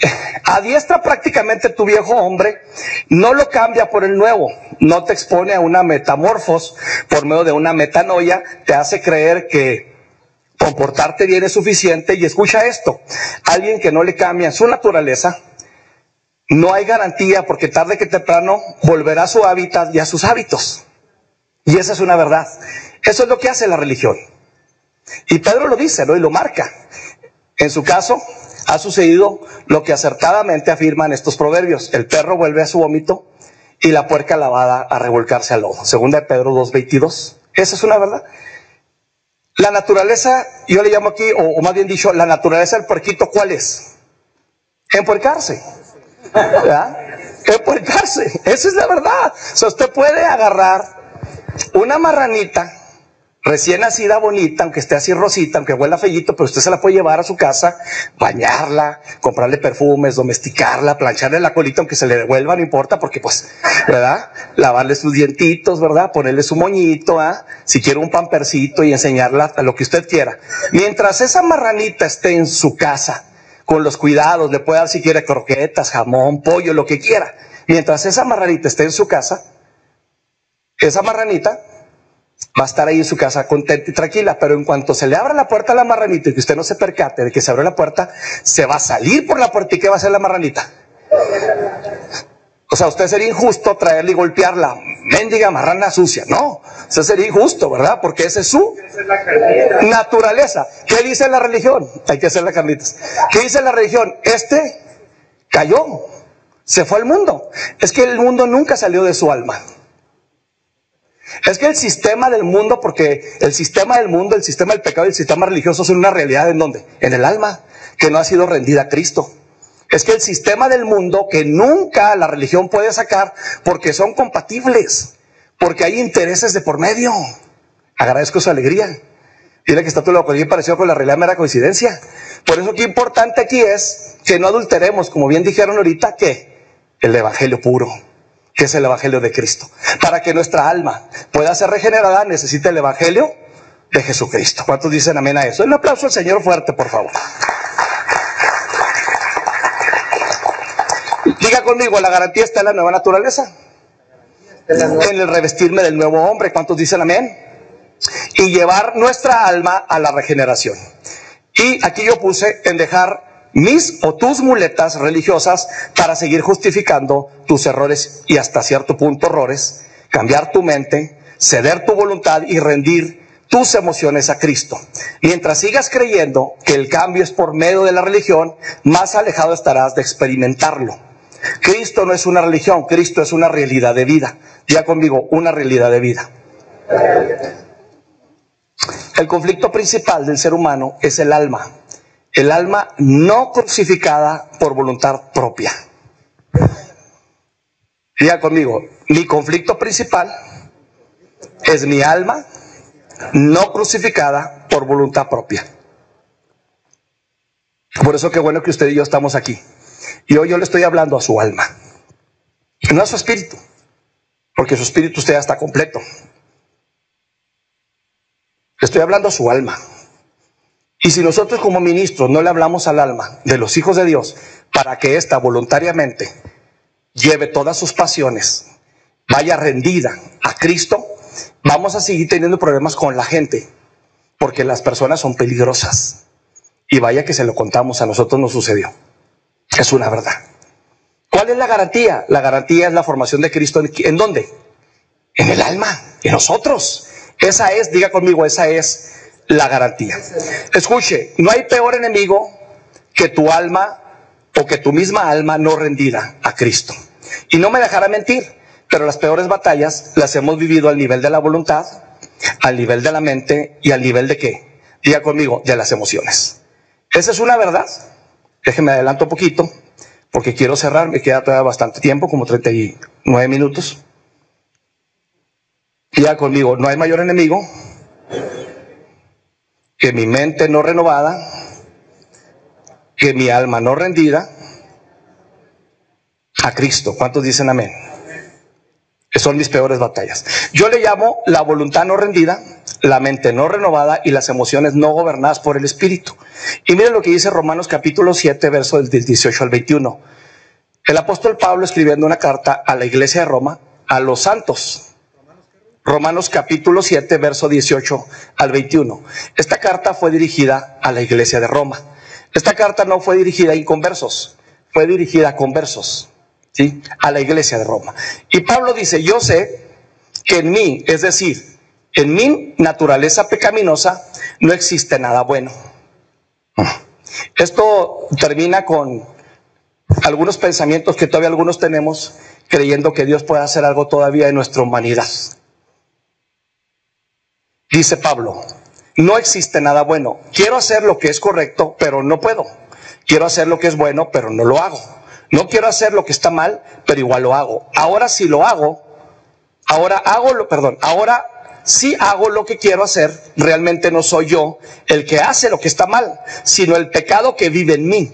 Speaker 2: adiestra prácticamente tu viejo hombre, no lo cambia por el nuevo, no te expone a una metamorfos por medio de una metanoia, te hace creer que comportarte bien es suficiente y escucha esto, alguien que no le cambia su naturaleza, no hay garantía porque tarde que temprano volverá a su hábitat y a sus hábitos. Y esa es una verdad. Eso es lo que hace la religión. Y Pedro lo dice, ¿no? Y lo marca. En su caso, ha sucedido lo que acertadamente afirman estos proverbios. El perro vuelve a su vómito y la puerca lavada a revolcarse al lodo. Segunda de Pedro 2.22. Esa es una verdad. La naturaleza, yo le llamo aquí, o, o más bien dicho, la naturaleza del puerquito, ¿cuál es? Empuercarse. ¿Verdad? Empuercarse. Esa es la verdad. O sea, usted puede agarrar una marranita recién nacida, bonita, aunque esté así rosita, aunque huela fellito, pero usted se la puede llevar a su casa, bañarla, comprarle perfumes, domesticarla, plancharle la colita, aunque se le devuelva, no importa, porque pues, ¿verdad? Lavarle sus dientitos, ¿verdad? Ponerle su moñito, ¿ah? Si quiere un pampercito y enseñarla a lo que usted quiera. Mientras esa marranita esté en su casa, con los cuidados, le puede dar si quiere croquetas, jamón, pollo, lo que quiera. Mientras esa marranita esté en su casa, esa marranita va a estar ahí en su casa contenta y tranquila, pero en cuanto se le abra la puerta a la marranita y que usted no se percate de que se abre la puerta, se va a salir por la puerta y ¿qué va a hacer la marranita? O sea, usted sería injusto traerle y golpearla, mendiga marrana sucia. No, usted sería injusto, ¿verdad? Porque esa es su naturaleza. ¿Qué dice la religión? Hay que hacer la Carlitas. ¿Qué dice la religión? Este cayó, se fue al mundo. Es que el mundo nunca salió de su alma. Es que el sistema del mundo, porque el sistema del mundo, el sistema del pecado y el sistema religioso son una realidad en donde? En el alma, que no ha sido rendida a Cristo. Es que el sistema del mundo que nunca la religión puede sacar porque son compatibles, porque hay intereses de por medio. Agradezco su alegría. Dile que está todo lo que parecido con la realidad mera coincidencia. Por eso qué importante aquí es que no adulteremos, como bien dijeron ahorita, que el evangelio puro que es el Evangelio de Cristo. Para que nuestra alma pueda ser regenerada, necesita el Evangelio de Jesucristo. ¿Cuántos dicen amén a eso? Un aplauso al Señor fuerte, por favor. Diga conmigo, la garantía está en la nueva naturaleza. En el revestirme del nuevo hombre. ¿Cuántos dicen amén? Y llevar nuestra alma a la regeneración. Y aquí yo puse en dejar mis o tus muletas religiosas para seguir justificando tus errores y hasta cierto punto errores, cambiar tu mente, ceder tu voluntad y rendir tus emociones a Cristo. Mientras sigas creyendo que el cambio es por medio de la religión, más alejado estarás de experimentarlo. Cristo no es una religión, Cristo es una realidad de vida. Ya conmigo, una realidad de vida. El conflicto principal del ser humano es el alma el alma no crucificada por voluntad propia. Diga conmigo, mi conflicto principal es mi alma no crucificada por voluntad propia. Por eso qué bueno que usted y yo estamos aquí. Y hoy yo le estoy hablando a su alma, no a su espíritu, porque su espíritu usted ya está completo. Le estoy hablando a su alma. Y si nosotros como ministros no le hablamos al alma de los hijos de Dios para que ésta voluntariamente lleve todas sus pasiones, vaya rendida a Cristo, vamos a seguir teniendo problemas con la gente, porque las personas son peligrosas. Y vaya que se lo contamos, a nosotros no sucedió. Es una verdad. ¿Cuál es la garantía? La garantía es la formación de Cristo. ¿En, ¿en dónde? En el alma, en nosotros. Esa es, diga conmigo, esa es la garantía. Escuche, no hay peor enemigo que tu alma o que tu misma alma no rendida a Cristo. Y no me dejará mentir, pero las peores batallas las hemos vivido al nivel de la voluntad, al nivel de la mente y al nivel de qué? Diga conmigo, de las emociones. Esa es una verdad. Déjeme adelanto un poquito, porque quiero cerrar, me queda todavía bastante tiempo, como 39 minutos. Diga conmigo, no hay mayor enemigo que mi mente no renovada, que mi alma no rendida a Cristo. ¿Cuántos dicen amén? son mis peores batallas. Yo le llamo la voluntad no rendida, la mente no renovada y las emociones no gobernadas por el Espíritu. Y miren lo que dice Romanos capítulo 7, verso del 18 al 21. El apóstol Pablo escribiendo una carta a la iglesia de Roma, a los santos, Romanos capítulo 7, verso 18 al 21. Esta carta fue dirigida a la iglesia de Roma. Esta carta no fue dirigida a inconversos, fue dirigida a conversos, ¿sí? A la iglesia de Roma. Y Pablo dice, yo sé que en mí, es decir, en mi naturaleza pecaminosa, no existe nada bueno. Esto termina con algunos pensamientos que todavía algunos tenemos, creyendo que Dios puede hacer algo todavía en nuestra humanidad. Dice Pablo, no existe nada bueno. Quiero hacer lo que es correcto, pero no puedo. Quiero hacer lo que es bueno, pero no lo hago. No quiero hacer lo que está mal, pero igual lo hago. Ahora sí lo hago. Ahora hago lo, perdón, ahora sí hago lo que quiero hacer. Realmente no soy yo el que hace lo que está mal, sino el pecado que vive en mí.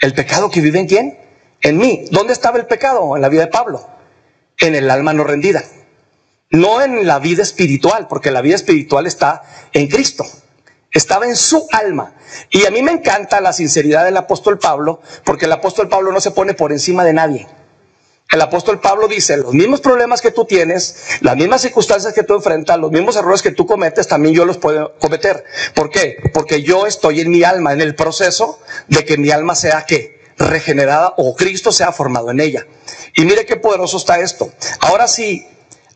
Speaker 2: ¿El pecado que vive en quién? En mí. ¿Dónde estaba el pecado en la vida de Pablo? En el alma no rendida no en la vida espiritual, porque la vida espiritual está en Cristo, estaba en su alma. Y a mí me encanta la sinceridad del apóstol Pablo, porque el apóstol Pablo no se pone por encima de nadie. El apóstol Pablo dice, los mismos problemas que tú tienes, las mismas circunstancias que tú enfrentas, los mismos errores que tú cometes, también yo los puedo cometer. ¿Por qué? Porque yo estoy en mi alma, en el proceso de que mi alma sea qué? regenerada o Cristo se ha formado en ella. Y mire qué poderoso está esto. Ahora sí,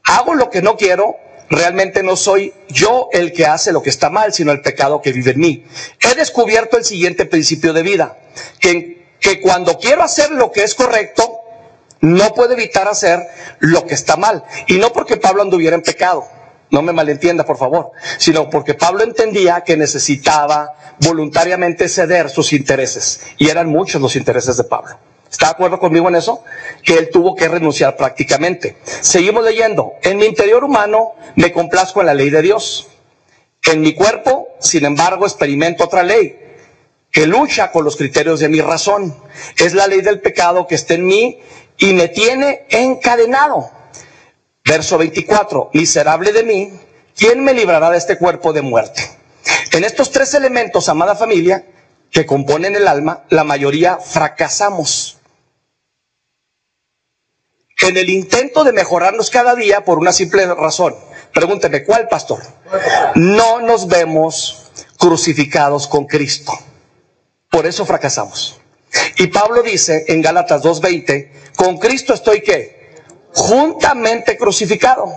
Speaker 2: hago lo que no quiero, realmente no soy yo el que hace lo que está mal, sino el pecado que vive en mí. He descubierto el siguiente principio de vida, que, que cuando quiero hacer lo que es correcto, no puedo evitar hacer lo que está mal. Y no porque Pablo anduviera en pecado, no me malentienda por favor, sino porque Pablo entendía que necesitaba voluntariamente ceder sus intereses. Y eran muchos los intereses de Pablo. ¿Está de acuerdo conmigo en eso? Que él tuvo que renunciar prácticamente. Seguimos leyendo. En mi interior humano me complazco en la ley de Dios. En mi cuerpo, sin embargo, experimento otra ley que lucha con los criterios de mi razón. Es la ley del pecado que está en mí y me tiene encadenado. Verso 24, miserable de mí, ¿quién me librará de este cuerpo de muerte? En estos tres elementos, amada familia, que componen el alma, la mayoría fracasamos en el intento de mejorarnos cada día por una simple razón. Pregúnteme, ¿cuál pastor? No nos vemos crucificados con Cristo. Por eso fracasamos. Y Pablo dice en Gálatas 2.20, con Cristo estoy qué? Juntamente crucificado.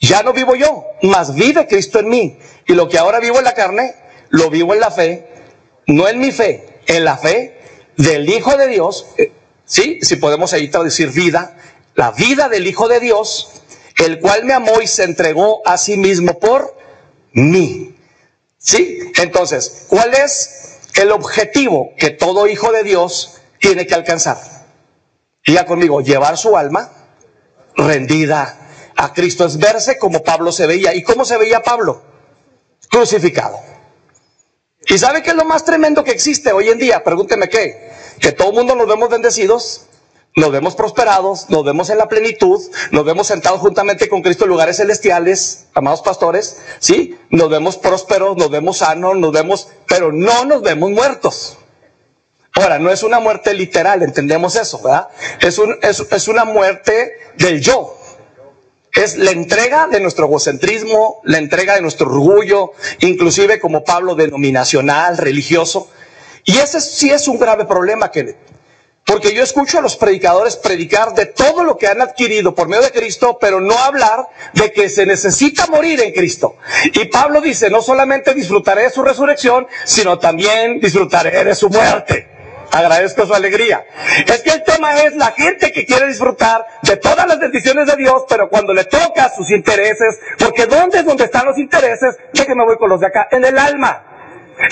Speaker 2: Ya no vivo yo, mas vive Cristo en mí. Y lo que ahora vivo en la carne, lo vivo en la fe, no en mi fe, en la fe del Hijo de Dios. Eh, sí, si podemos ahí traducir vida, la vida del Hijo de Dios, el cual me amó y se entregó a sí mismo por mí. ¿Sí? Entonces, ¿cuál es el objetivo que todo hijo de Dios tiene que alcanzar? Diga conmigo, llevar su alma rendida a Cristo, es verse como Pablo se veía. ¿Y cómo se veía Pablo? Crucificado. ¿Y sabe qué es lo más tremendo que existe hoy en día? Pregúnteme qué. Que todo el mundo nos vemos bendecidos, nos vemos prosperados, nos vemos en la plenitud, nos vemos sentados juntamente con Cristo en lugares celestiales, amados pastores, ¿sí? Nos vemos prósperos, nos vemos sanos, nos vemos, pero no nos vemos muertos. Ahora, no es una muerte literal, entendemos eso, ¿verdad? Es, un, es, es una muerte del yo. Es la entrega de nuestro egocentrismo, la entrega de nuestro orgullo, inclusive como Pablo denominacional, religioso. Y ese sí es un grave problema que porque yo escucho a los predicadores predicar de todo lo que han adquirido por medio de Cristo, pero no hablar de que se necesita morir en Cristo. Y Pablo dice, no solamente disfrutaré de su resurrección, sino también disfrutaré de su muerte. Agradezco su alegría. Es que el tema es la gente que quiere disfrutar de todas las bendiciones de Dios, pero cuando le toca sus intereses, porque ¿dónde es donde están los intereses? me voy con los de acá, en el alma.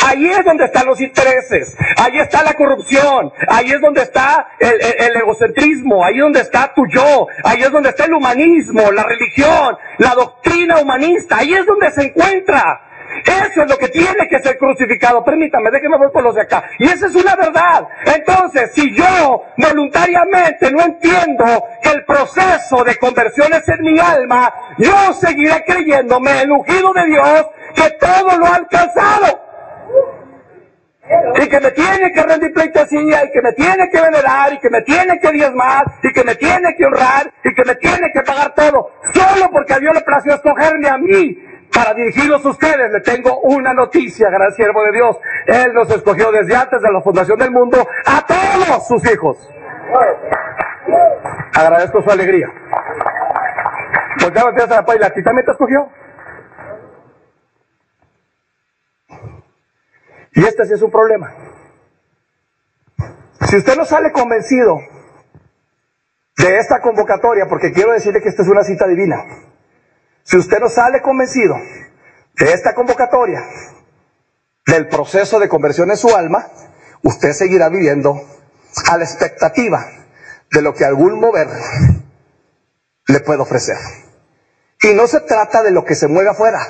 Speaker 2: Ahí es donde están los intereses, ahí está la corrupción, ahí es donde está el, egocentrismo, ahí es donde está tu yo, ahí es donde está el humanismo, la religión, la doctrina humanista, ahí es donde se encuentra. Eso es lo que tiene que ser crucificado. Permítame, déjeme ver por los de acá. Y esa es una verdad. Entonces, si yo voluntariamente no entiendo que el proceso de conversión es en mi alma, yo seguiré creyéndome el ungido de Dios que todo lo ha alcanzado y que me tiene que rendir pleitesía, y que me tiene que venerar, y que me tiene que diezmar, y que me tiene que honrar, y que me tiene que pagar todo, solo porque a Dios le plació escogerme a mí para dirigirlos a ustedes. Le tengo una noticia, gran siervo de Dios. Él nos escogió desde antes de la fundación del mundo a todos sus hijos. Agradezco su alegría. Ya a la paila, ¿a ti también te escogió? Y este sí es un problema. Si usted no sale convencido de esta convocatoria, porque quiero decirle que esta es una cita divina, si usted no sale convencido de esta convocatoria, del proceso de conversión en su alma, usted seguirá viviendo a la expectativa de lo que algún mover le puede ofrecer. Y no se trata de lo que se mueve afuera,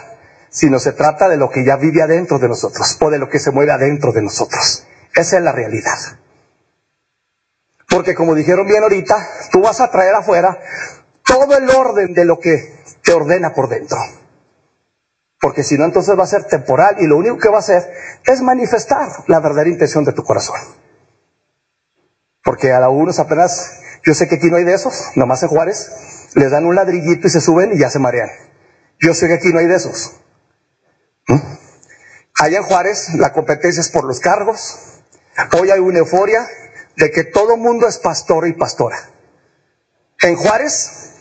Speaker 2: sino se trata de lo que ya vive adentro de nosotros o de lo que se mueve adentro de nosotros. Esa es la realidad. Porque como dijeron bien ahorita, tú vas a traer afuera todo el orden de lo que te ordena por dentro. Porque si no, entonces va a ser temporal y lo único que va a hacer es manifestar la verdadera intención de tu corazón. Porque a algunos apenas, yo sé que aquí no hay de esos, nomás en Juárez, les dan un ladrillito y se suben y ya se marean. Yo sé que aquí no hay de esos. Allá en Juárez la competencia es por los cargos. Hoy hay una euforia de que todo mundo es pastor y pastora. En Juárez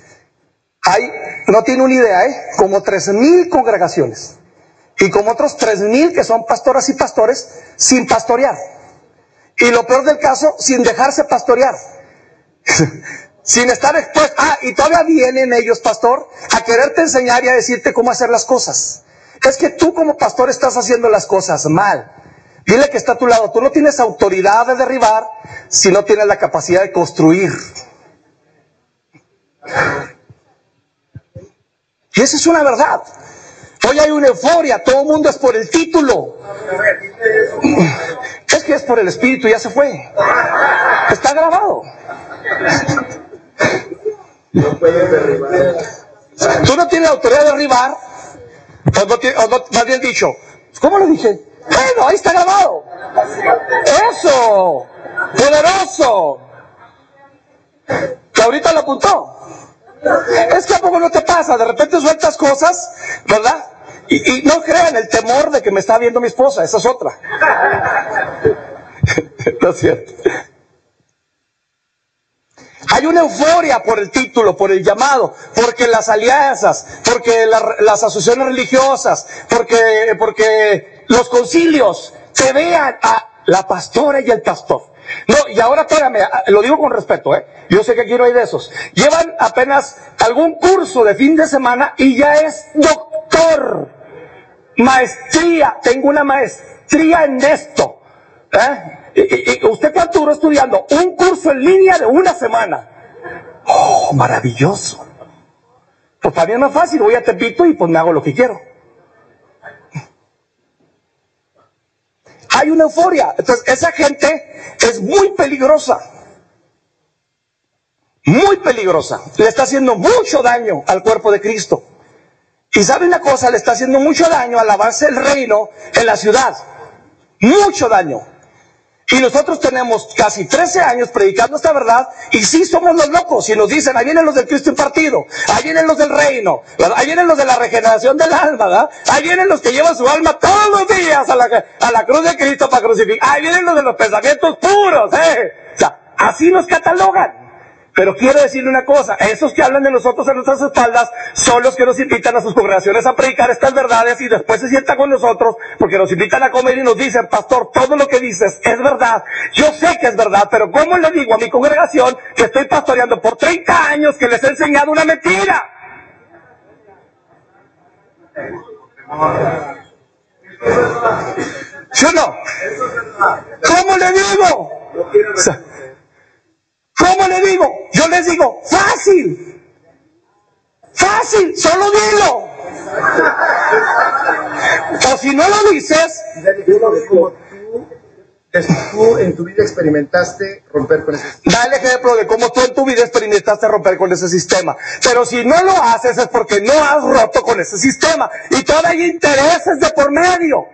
Speaker 2: hay, no tiene una idea, ¿eh? como tres mil congregaciones y como otros tres mil que son pastoras y pastores sin pastorear. Y lo peor del caso, sin dejarse pastorear. sin estar expuesto. Ah, y todavía vienen ellos, pastor, a quererte enseñar y a decirte cómo hacer las cosas. Es que tú como pastor estás haciendo las cosas mal. Dile que está a tu lado. Tú no tienes autoridad de derribar si no tienes la capacidad de construir. Y esa es una verdad. Hoy hay una euforia, todo el mundo es por el título. Es que es por el espíritu, ya se fue. Está grabado. Tú no tienes la autoridad de derribar, o no, o más bien dicho, ¿cómo lo dije? Bueno, ahí está grabado. Eso, poderoso. Que ahorita lo apuntó. Es que a poco no te pasa, de repente sueltas cosas, ¿verdad? Y, y no crean el temor de que me está viendo mi esposa, esa es otra. no es cierto. Hay una euforia por el título, por el llamado, porque las alianzas, porque la- las asociaciones religiosas, porque, porque los concilios te vean a la pastora y el pastor. No, y ahora espérame, lo digo con respeto, ¿eh? Yo sé que aquí no hay de esos. Llevan apenas algún curso de fin de semana y ya es doctor. Maestría, tengo una maestría en esto. ¿eh? Y- y- y ¿Usted cuánto estudiando? Un curso en línea de una semana. Oh, maravilloso. Pues para mí es más fácil, voy a Tepito y pues me hago lo que quiero. Hay una euforia. Entonces, esa gente es muy peligrosa. Muy peligrosa. Le está haciendo mucho daño al cuerpo de Cristo. Y sabe una cosa, le está haciendo mucho daño al avance del reino en la ciudad. Mucho daño. Y nosotros tenemos casi 13 años predicando esta verdad y sí somos los locos y nos dicen, ahí vienen los del Cristo impartido, ahí vienen los del reino, ahí vienen los de la regeneración del alma, ¿verdad? ahí vienen los que llevan su alma todos los días a la, a la cruz de Cristo para crucificar, ahí vienen los de los pensamientos puros, ¿eh? O sea, así nos catalogan. Pero quiero decirle una cosa, esos que hablan de nosotros a nuestras espaldas son los que nos invitan a sus congregaciones a predicar estas verdades y después se sientan con nosotros porque nos invitan a comer y nos dicen, pastor, todo lo que dices es verdad. Yo sé que es verdad, pero ¿cómo le digo a mi congregación que estoy pastoreando por 30 años que les he enseñado una mentira? ¿Sí o no? ¿Cómo le digo? ¿Cómo le digo? Yo les digo, fácil. Fácil, solo dilo. O si no lo dices,
Speaker 3: tú, en tu vida experimentaste romper con ese
Speaker 2: da el ejemplo de cómo tú en tu vida experimentaste romper con ese sistema. Pero si no lo haces es porque no has roto con ese sistema. Y todavía hay intereses de por medio.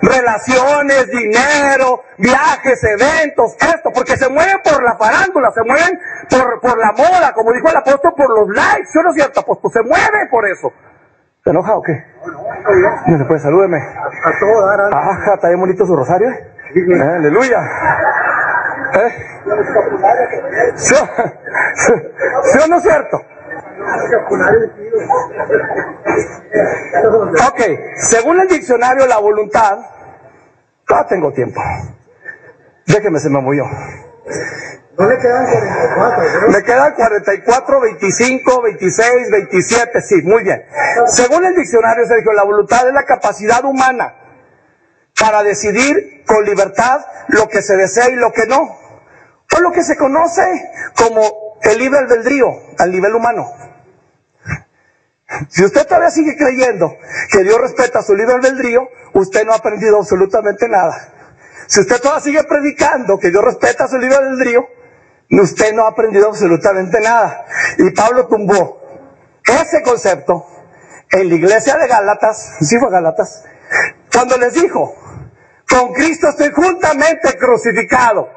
Speaker 2: Relaciones, dinero, viajes, eventos, esto, porque se mueven por la farándula, se mueven por, por la moda, como dijo el apóstol, por los likes, ¿sí o no es cierto? Pues se mueve por eso. ¿Se enoja o qué? No, pues salúdeme.
Speaker 3: A todo dar, a-
Speaker 2: Ajá, está bien bonito su rosario. ¿eh? Eh, aleluya. ¿Eh? ¿Sí, o- sí o no es cierto? Ok, según el diccionario La Voluntad, todavía tengo tiempo. Déjeme, se me movió.
Speaker 3: no le quedan 44, ¿no?
Speaker 2: Me quedan 44, 25, 26, 27, sí, muy bien. Según el diccionario, Sergio, la voluntad es la capacidad humana para decidir con libertad lo que se desea y lo que no. O lo que se conoce como el libre albedrío al nivel humano. Si usted todavía sigue creyendo que Dios respeta su libre albedrío, usted no ha aprendido absolutamente nada. Si usted todavía sigue predicando que Dios respeta su libre albedrío, usted no ha aprendido absolutamente nada. Y Pablo tumbó ese concepto en la iglesia de Gálatas, sí fue Gálatas, cuando les dijo, con Cristo estoy juntamente crucificado.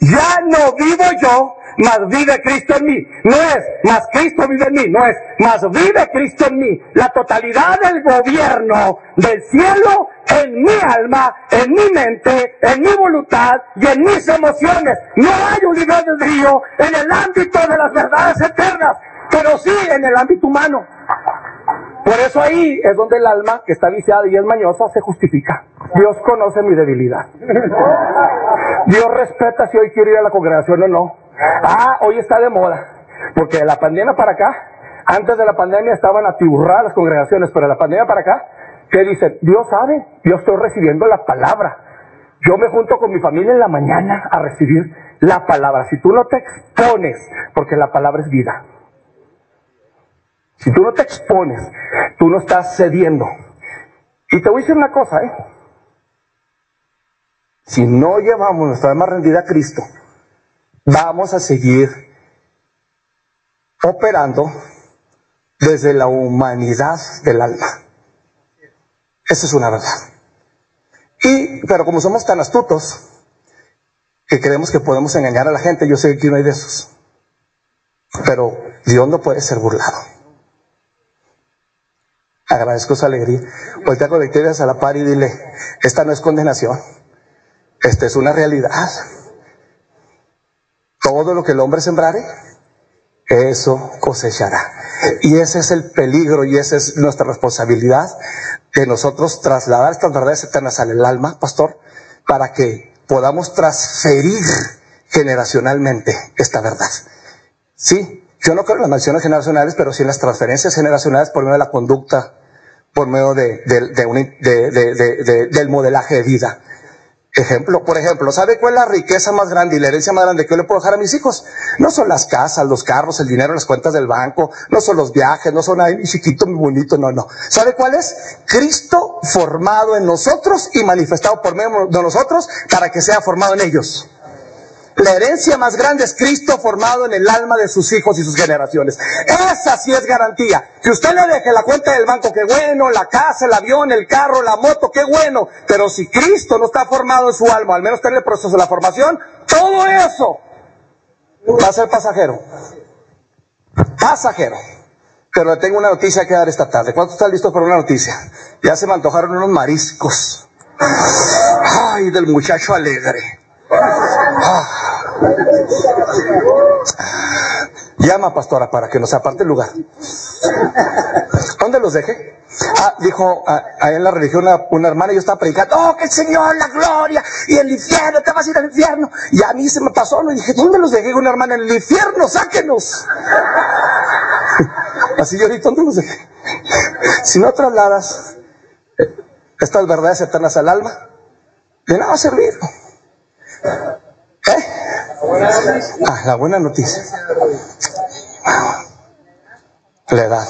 Speaker 2: Ya no vivo yo, mas vive Cristo en mí. No es, mas Cristo vive en mí. No es, mas vive Cristo en mí. La totalidad del gobierno del cielo en mi alma, en mi mente, en mi voluntad y en mis emociones. No hay un libre albedrío en el ámbito de las verdades eternas, pero sí en el ámbito humano. Por eso ahí es donde el alma, que está viciada y es mañosa, se justifica. Dios conoce mi debilidad. Dios respeta si hoy quiero ir a la congregación o no. Ah, hoy está de moda. Porque la pandemia para acá, antes de la pandemia estaban atiburradas las congregaciones, pero la pandemia para acá, ¿qué dicen? Dios sabe, yo estoy recibiendo la palabra. Yo me junto con mi familia en la mañana a recibir la palabra. Si tú no te expones, porque la palabra es vida. Si tú no te expones, tú no estás cediendo. Y te voy a decir una cosa, ¿eh? Si no llevamos nuestra alma rendida a Cristo, vamos a seguir operando desde la humanidad del alma. Esa es una verdad. Y, pero como somos tan astutos, que creemos que podemos engañar a la gente, yo sé que aquí no hay de esos. Pero Dios no puede ser burlado. Agradezco su alegría. Voltea con a la par y dile, esta no es condenación, esta es una realidad. Todo lo que el hombre sembrare, eso cosechará. Y ese es el peligro y esa es nuestra responsabilidad de nosotros trasladar estas verdades eternas al alma, pastor, para que podamos transferir generacionalmente esta verdad. Sí, yo no creo en las maldiciones generacionales, pero sí en las transferencias generacionales por medio de la conducta, por medio de, del modelaje de vida. Ejemplo, por ejemplo, ¿sabe cuál es la riqueza más grande y la herencia más grande que yo le puedo dejar a mis hijos? No son las casas, los carros, el dinero, las cuentas del banco, no son los viajes, no son ahí mi chiquito, mi bonito, no, no. ¿Sabe cuál es? Cristo formado en nosotros y manifestado por medio de nosotros para que sea formado en ellos. La herencia más grande es Cristo formado en el alma de sus hijos y sus generaciones. Esa sí es garantía. Que usted le deje la cuenta del banco, qué bueno, la casa, el avión, el carro, la moto, qué bueno. Pero si Cristo no está formado en su alma, al menos tener el proceso de la formación, todo eso va a ser pasajero. Pasajero. Pero le tengo una noticia que dar esta tarde. ¿Cuántos están listos para una noticia? Ya se me antojaron unos mariscos. Ay, del muchacho alegre. Llama, pastora, para que nos aparte el lugar. ¿Dónde los dejé? Ah, dijo ah, ahí en la religión una, hermana yo estaba predicando, oh, que el Señor, la gloria y el infierno, te vas a ir al infierno. Y a mí se me pasó, y dije, ¿dónde los dejé? Una hermana en el infierno, sáquenos. Así yo ahorita, ¿dónde los dejé? Si no trasladas estas verdades eternas al alma, de nada va a servir. Ah, la buena noticia. La edad.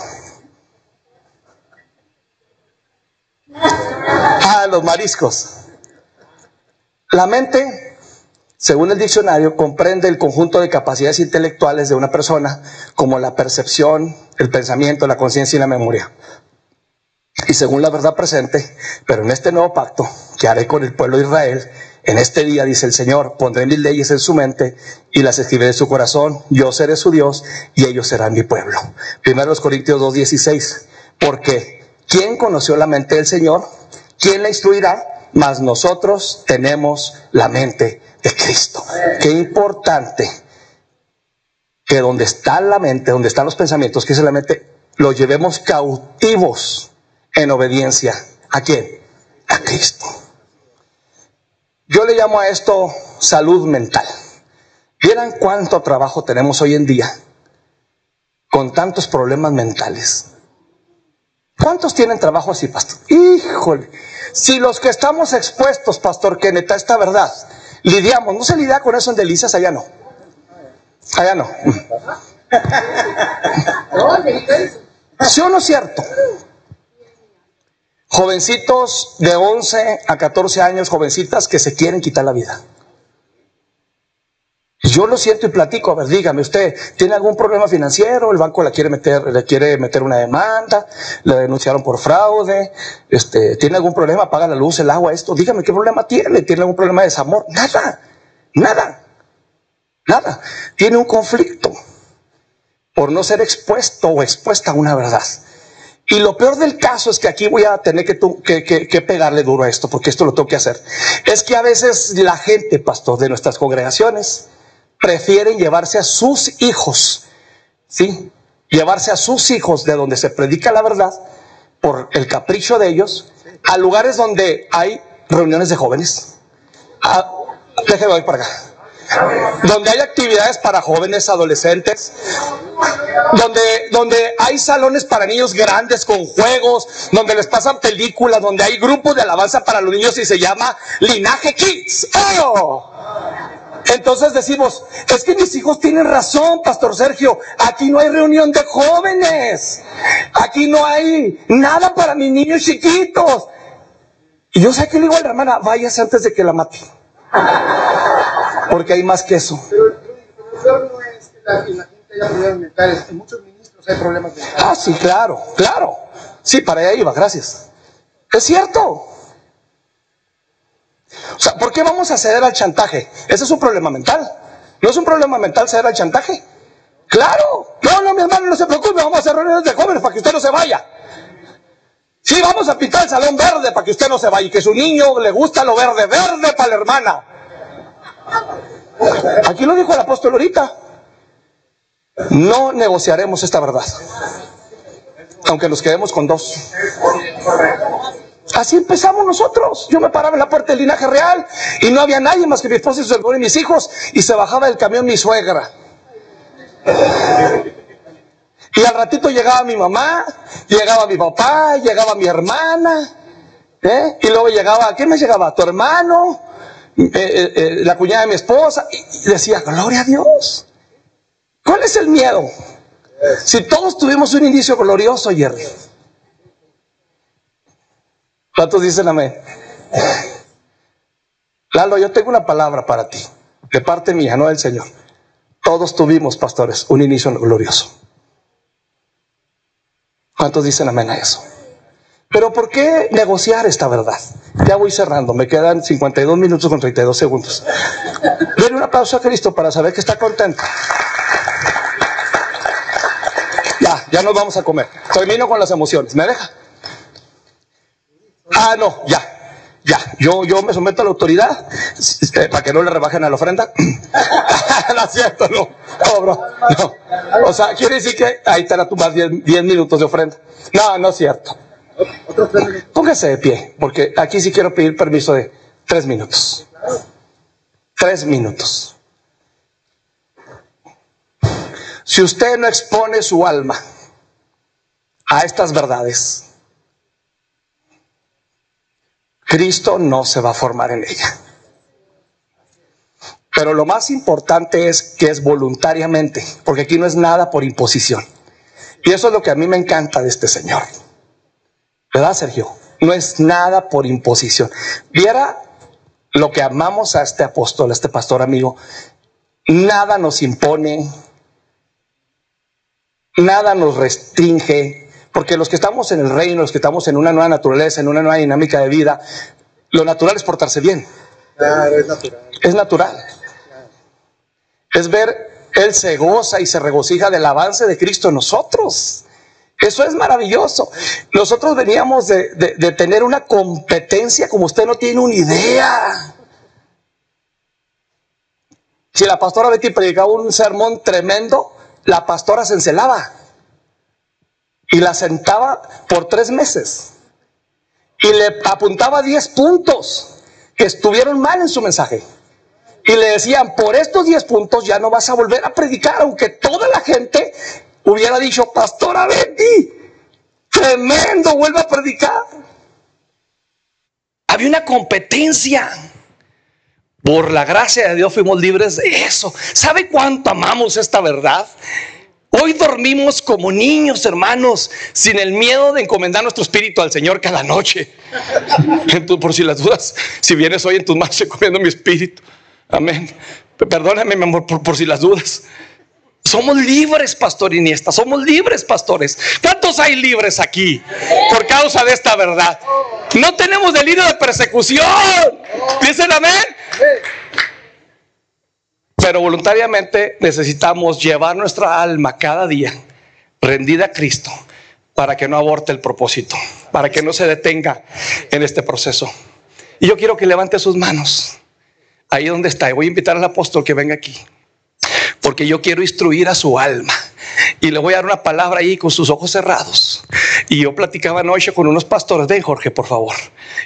Speaker 2: Ah, los mariscos. La mente, según el diccionario, comprende el conjunto de capacidades intelectuales de una persona, como la percepción, el pensamiento, la conciencia y la memoria. Y según la verdad presente, pero en este nuevo pacto que haré con el pueblo de Israel, en este día, dice el Señor, pondré mis leyes en su mente y las escribiré en su corazón. Yo seré su Dios y ellos serán mi pueblo. Primero los Corintios 2.16. Porque ¿quién conoció la mente del Señor? ¿Quién la instruirá? Mas nosotros tenemos la mente de Cristo. Qué importante que donde está la mente, donde están los pensamientos, que es la mente, los llevemos cautivos en obediencia. ¿A quién? A Cristo. Yo le llamo a esto salud mental. ¿Vieran cuánto trabajo tenemos hoy en día con tantos problemas mentales? ¿Cuántos tienen trabajo así, pastor? Híjole, si los que estamos expuestos, pastor Kenneth, a esta verdad, lidiamos, no se lidia con eso en delicias, allá no. Allá no. ¿Sí o no es cierto? Jovencitos de 11 a 14 años, jovencitas que se quieren quitar la vida. Yo lo siento y platico, a ver, dígame, ¿usted tiene algún problema financiero? ¿El banco le quiere meter, le quiere meter una demanda? ¿Le denunciaron por fraude? Este, ¿Tiene algún problema? ¿Paga la luz, el agua, esto? Dígame, ¿qué problema tiene? ¿Tiene algún problema de desamor? Nada, nada, nada. Tiene un conflicto por no ser expuesto o expuesta a una verdad. Y lo peor del caso es que aquí voy a tener que, que- pegarle duro a esto, porque esto lo tengo que hacer. Es que a veces la gente, pastor, de nuestras congregaciones, prefieren llevarse a sus hijos, ¿sí? Llevarse a sus hijos de donde se predica la verdad, por el capricho de ellos, a lugares donde hay reuniones de jóvenes. Ah, déjeme voy para acá. Donde hay actividades para jóvenes, adolescentes, donde, donde hay salones para niños grandes con juegos, donde les pasan películas, donde hay grupos de alabanza para los niños y se llama Linaje Kids. Entonces decimos, es que mis hijos tienen razón, Pastor Sergio, aquí no hay reunión de jóvenes, aquí no hay nada para mis niños chiquitos. Y yo sé que le digo a la hermana, váyase antes de que la mate, porque hay más que eso.
Speaker 3: Pero lo peor no es que la gente haya problemas mentales. En muchos ministros hay problemas mentales.
Speaker 2: Ah, sí, claro, claro. Sí, para allá iba, gracias. Es cierto. O sea, ¿por qué vamos a ceder al chantaje? Ese es un problema mental. ¿No es un problema mental ceder al chantaje? Claro. No, no, mi hermano, no se preocupe, vamos a hacer reuniones de jóvenes para que usted no se vaya. Sí, vamos a pintar el salón verde para que usted no se vaya y que su niño le gusta lo verde, verde para la hermana. Aquí lo dijo el apóstol ahorita. No negociaremos esta verdad aunque nos quedemos con dos. Así empezamos nosotros. Yo me paraba en la puerta del linaje real y no había nadie más que mi esposa y su hermano y mis hijos y se bajaba del camión mi suegra. Y al ratito llegaba mi mamá, llegaba mi papá, llegaba mi hermana, ¿eh? y luego llegaba, ¿quién me llegaba? Tu hermano, eh, eh, eh, la cuñada de mi esposa, decía, gloria a Dios. ¿Cuál es el miedo? Si todos tuvimos un inicio glorioso, Jerry. ¿Cuántos dicen amén? Lalo, yo tengo una palabra para ti, de parte mía, no del Señor. Todos tuvimos, pastores, un inicio glorioso. ¿Cuántos dicen amén a eso? Pero ¿por qué negociar esta verdad? Ya voy cerrando, me quedan 52 minutos con 32 segundos. Denle un aplauso a Cristo para saber que está contento. Ya, ya nos vamos a comer. Termino con las emociones. ¿Me deja? Ah, no, ya, ya. Yo, yo me someto a la autoridad eh, para que no le rebajen a la ofrenda. no es cierto, no. No, bro. O sea, quiere decir que ahí la tumbas 10 10 minutos de ofrenda. No, no es cierto. Póngase de pie, porque aquí sí quiero pedir permiso de tres minutos. Tres minutos. Si usted no expone su alma a estas verdades, Cristo no se va a formar en ella. Pero lo más importante es que es voluntariamente, porque aquí no es nada por imposición. Y eso es lo que a mí me encanta de este Señor. ¿Verdad, Sergio? No es nada por imposición. Viera lo que amamos a este apóstol, a este pastor amigo. Nada nos impone, nada nos restringe, porque los que estamos en el reino, los que estamos en una nueva naturaleza, en una nueva dinámica de vida, lo natural es portarse bien,
Speaker 3: Claro, es natural.
Speaker 2: es natural. Es ver, Él se goza y se regocija del avance de Cristo en nosotros. Eso es maravilloso. Nosotros veníamos de, de- tener una competencia como usted no tiene una idea. Si la pastora Betty predicaba un sermón tremendo, la pastora se encelaba y la sentaba por tres meses y le apuntaba 10 puntos que estuvieron mal en su mensaje. Y le decían, por estos 10 puntos ya no vas a volver a predicar, aunque toda la gente hubiera dicho, pastora Betty, tremendo, vuelve a predicar. Había una competencia. Por la gracia de Dios fuimos libres de eso. ¿Sabe cuánto amamos esta verdad? Hoy dormimos como niños, hermanos, sin el miedo de encomendar nuestro espíritu al Señor cada noche. Entonces, por si las dudas, si vienes hoy en tus manos, encomiendo mi espíritu. Amén. Perdóname, mi amor, por, por si las dudas. Somos libres, pastor Iniesta, somos libres, pastores. ¿Cuántos hay libres aquí por causa de esta verdad? No tenemos delirio de persecución. ¿Dicen amén? Pero voluntariamente necesitamos llevar nuestra alma cada día rendida a Cristo para que no aborte el propósito, para que no se detenga en este proceso. Y yo quiero que levante sus manos ahí donde está. Y voy a invitar al apóstol que venga aquí, porque yo quiero instruir a su alma. Y le voy a dar una palabra ahí con sus ojos cerrados. Y yo platicaba anoche con unos pastores. Ven, Jorge, por favor.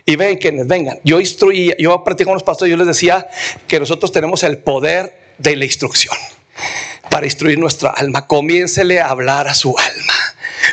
Speaker 2: Y ven quienes vengan. Yo instruía, yo platicaba con unos pastores. Yo les decía que nosotros tenemos el poder de la instrucción para instruir nuestra alma. Comiéncele a hablar a su alma.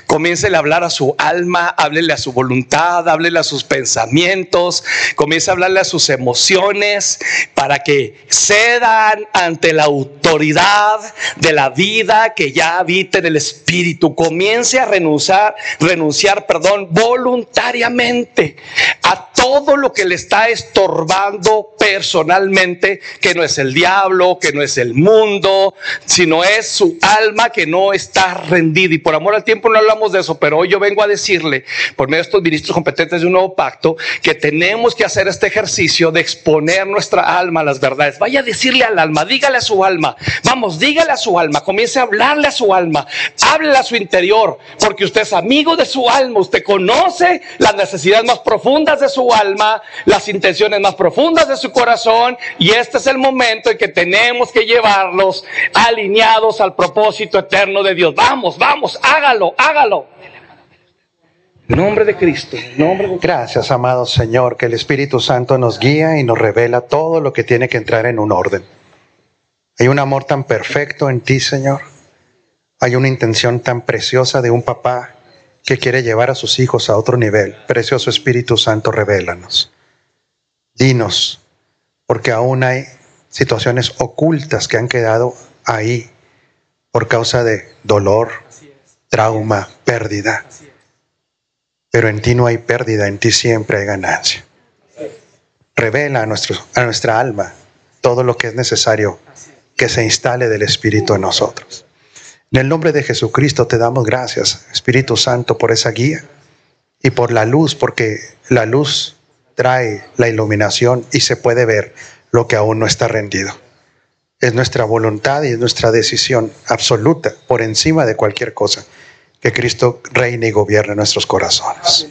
Speaker 2: Comience a hablar a su alma, háblele a su voluntad, háblele a sus pensamientos, comience a hablarle a sus emociones para que cedan ante la autoridad de la vida que ya habita en el espíritu. Comience a renunciar, renunciar, perdón, voluntariamente a todo lo que le está estorbando personalmente, que no es el diablo, que no es el mundo, sino es su alma que no está rendida. Y por amor al tiempo no hablamos de eso, pero hoy yo vengo a decirle, por medio de estos ministros competentes de un nuevo pacto, que tenemos que hacer este ejercicio de exponer nuestra alma a las verdades. Vaya a decirle al alma, dígale a su alma, vamos, dígale a su alma, comience a hablarle a su alma, hable a su interior, porque usted es amigo de su alma, usted conoce las necesidades más profundas de su alma, las intenciones más profundas de su corazón, y este es el momento en que tenemos que llevarlos alineados al propósito eterno de Dios. Vamos, vamos, hágalo, hágalo. En nombre de Cristo, en nombre de
Speaker 4: Gracias, amado Señor, que el Espíritu Santo nos guía y nos revela todo lo que tiene que entrar en un orden. Hay un amor tan perfecto en ti, Señor. Hay una intención tan preciosa de un papá que quiere llevar a sus hijos a otro nivel. Precioso Espíritu Santo, revélanos. Dinos, porque aún hay situaciones ocultas que han quedado ahí por causa de dolor, trauma, pérdida. Pero en ti no hay pérdida, en ti siempre hay ganancia. Revela a, nuestro, a nuestra alma todo lo que es necesario que se instale del Espíritu en nosotros. En el nombre de Jesucristo te damos gracias, Espíritu Santo, por esa guía y por la luz, porque la luz trae la iluminación y se puede ver lo que aún no está rendido. Es nuestra voluntad y es nuestra decisión absoluta, por encima de cualquier cosa, que Cristo reine y gobierne nuestros corazones.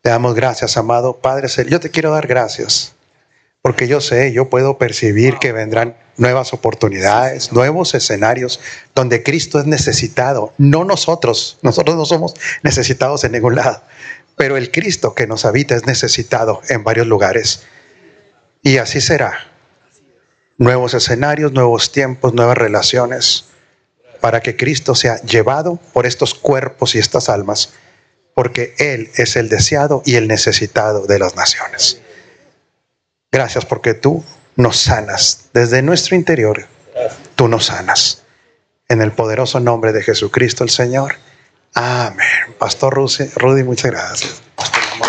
Speaker 4: Te damos gracias, amado Padre. Yo te quiero dar gracias, porque yo sé, yo puedo percibir que vendrán nuevas oportunidades, nuevos escenarios donde Cristo es necesitado, no nosotros, nosotros no somos necesitados en ningún lado, pero el Cristo que nos habita es necesitado en varios lugares. Y así será. Nuevos escenarios, nuevos tiempos, nuevas relaciones, para que Cristo sea llevado por estos cuerpos y estas almas, porque Él es el deseado y el necesitado de las naciones. Gracias porque tú nos sanas desde nuestro interior. Tú nos sanas. En el poderoso nombre de Jesucristo el Señor. Amén. Pastor Rudy, muchas gracias. Pastor, ¿cómo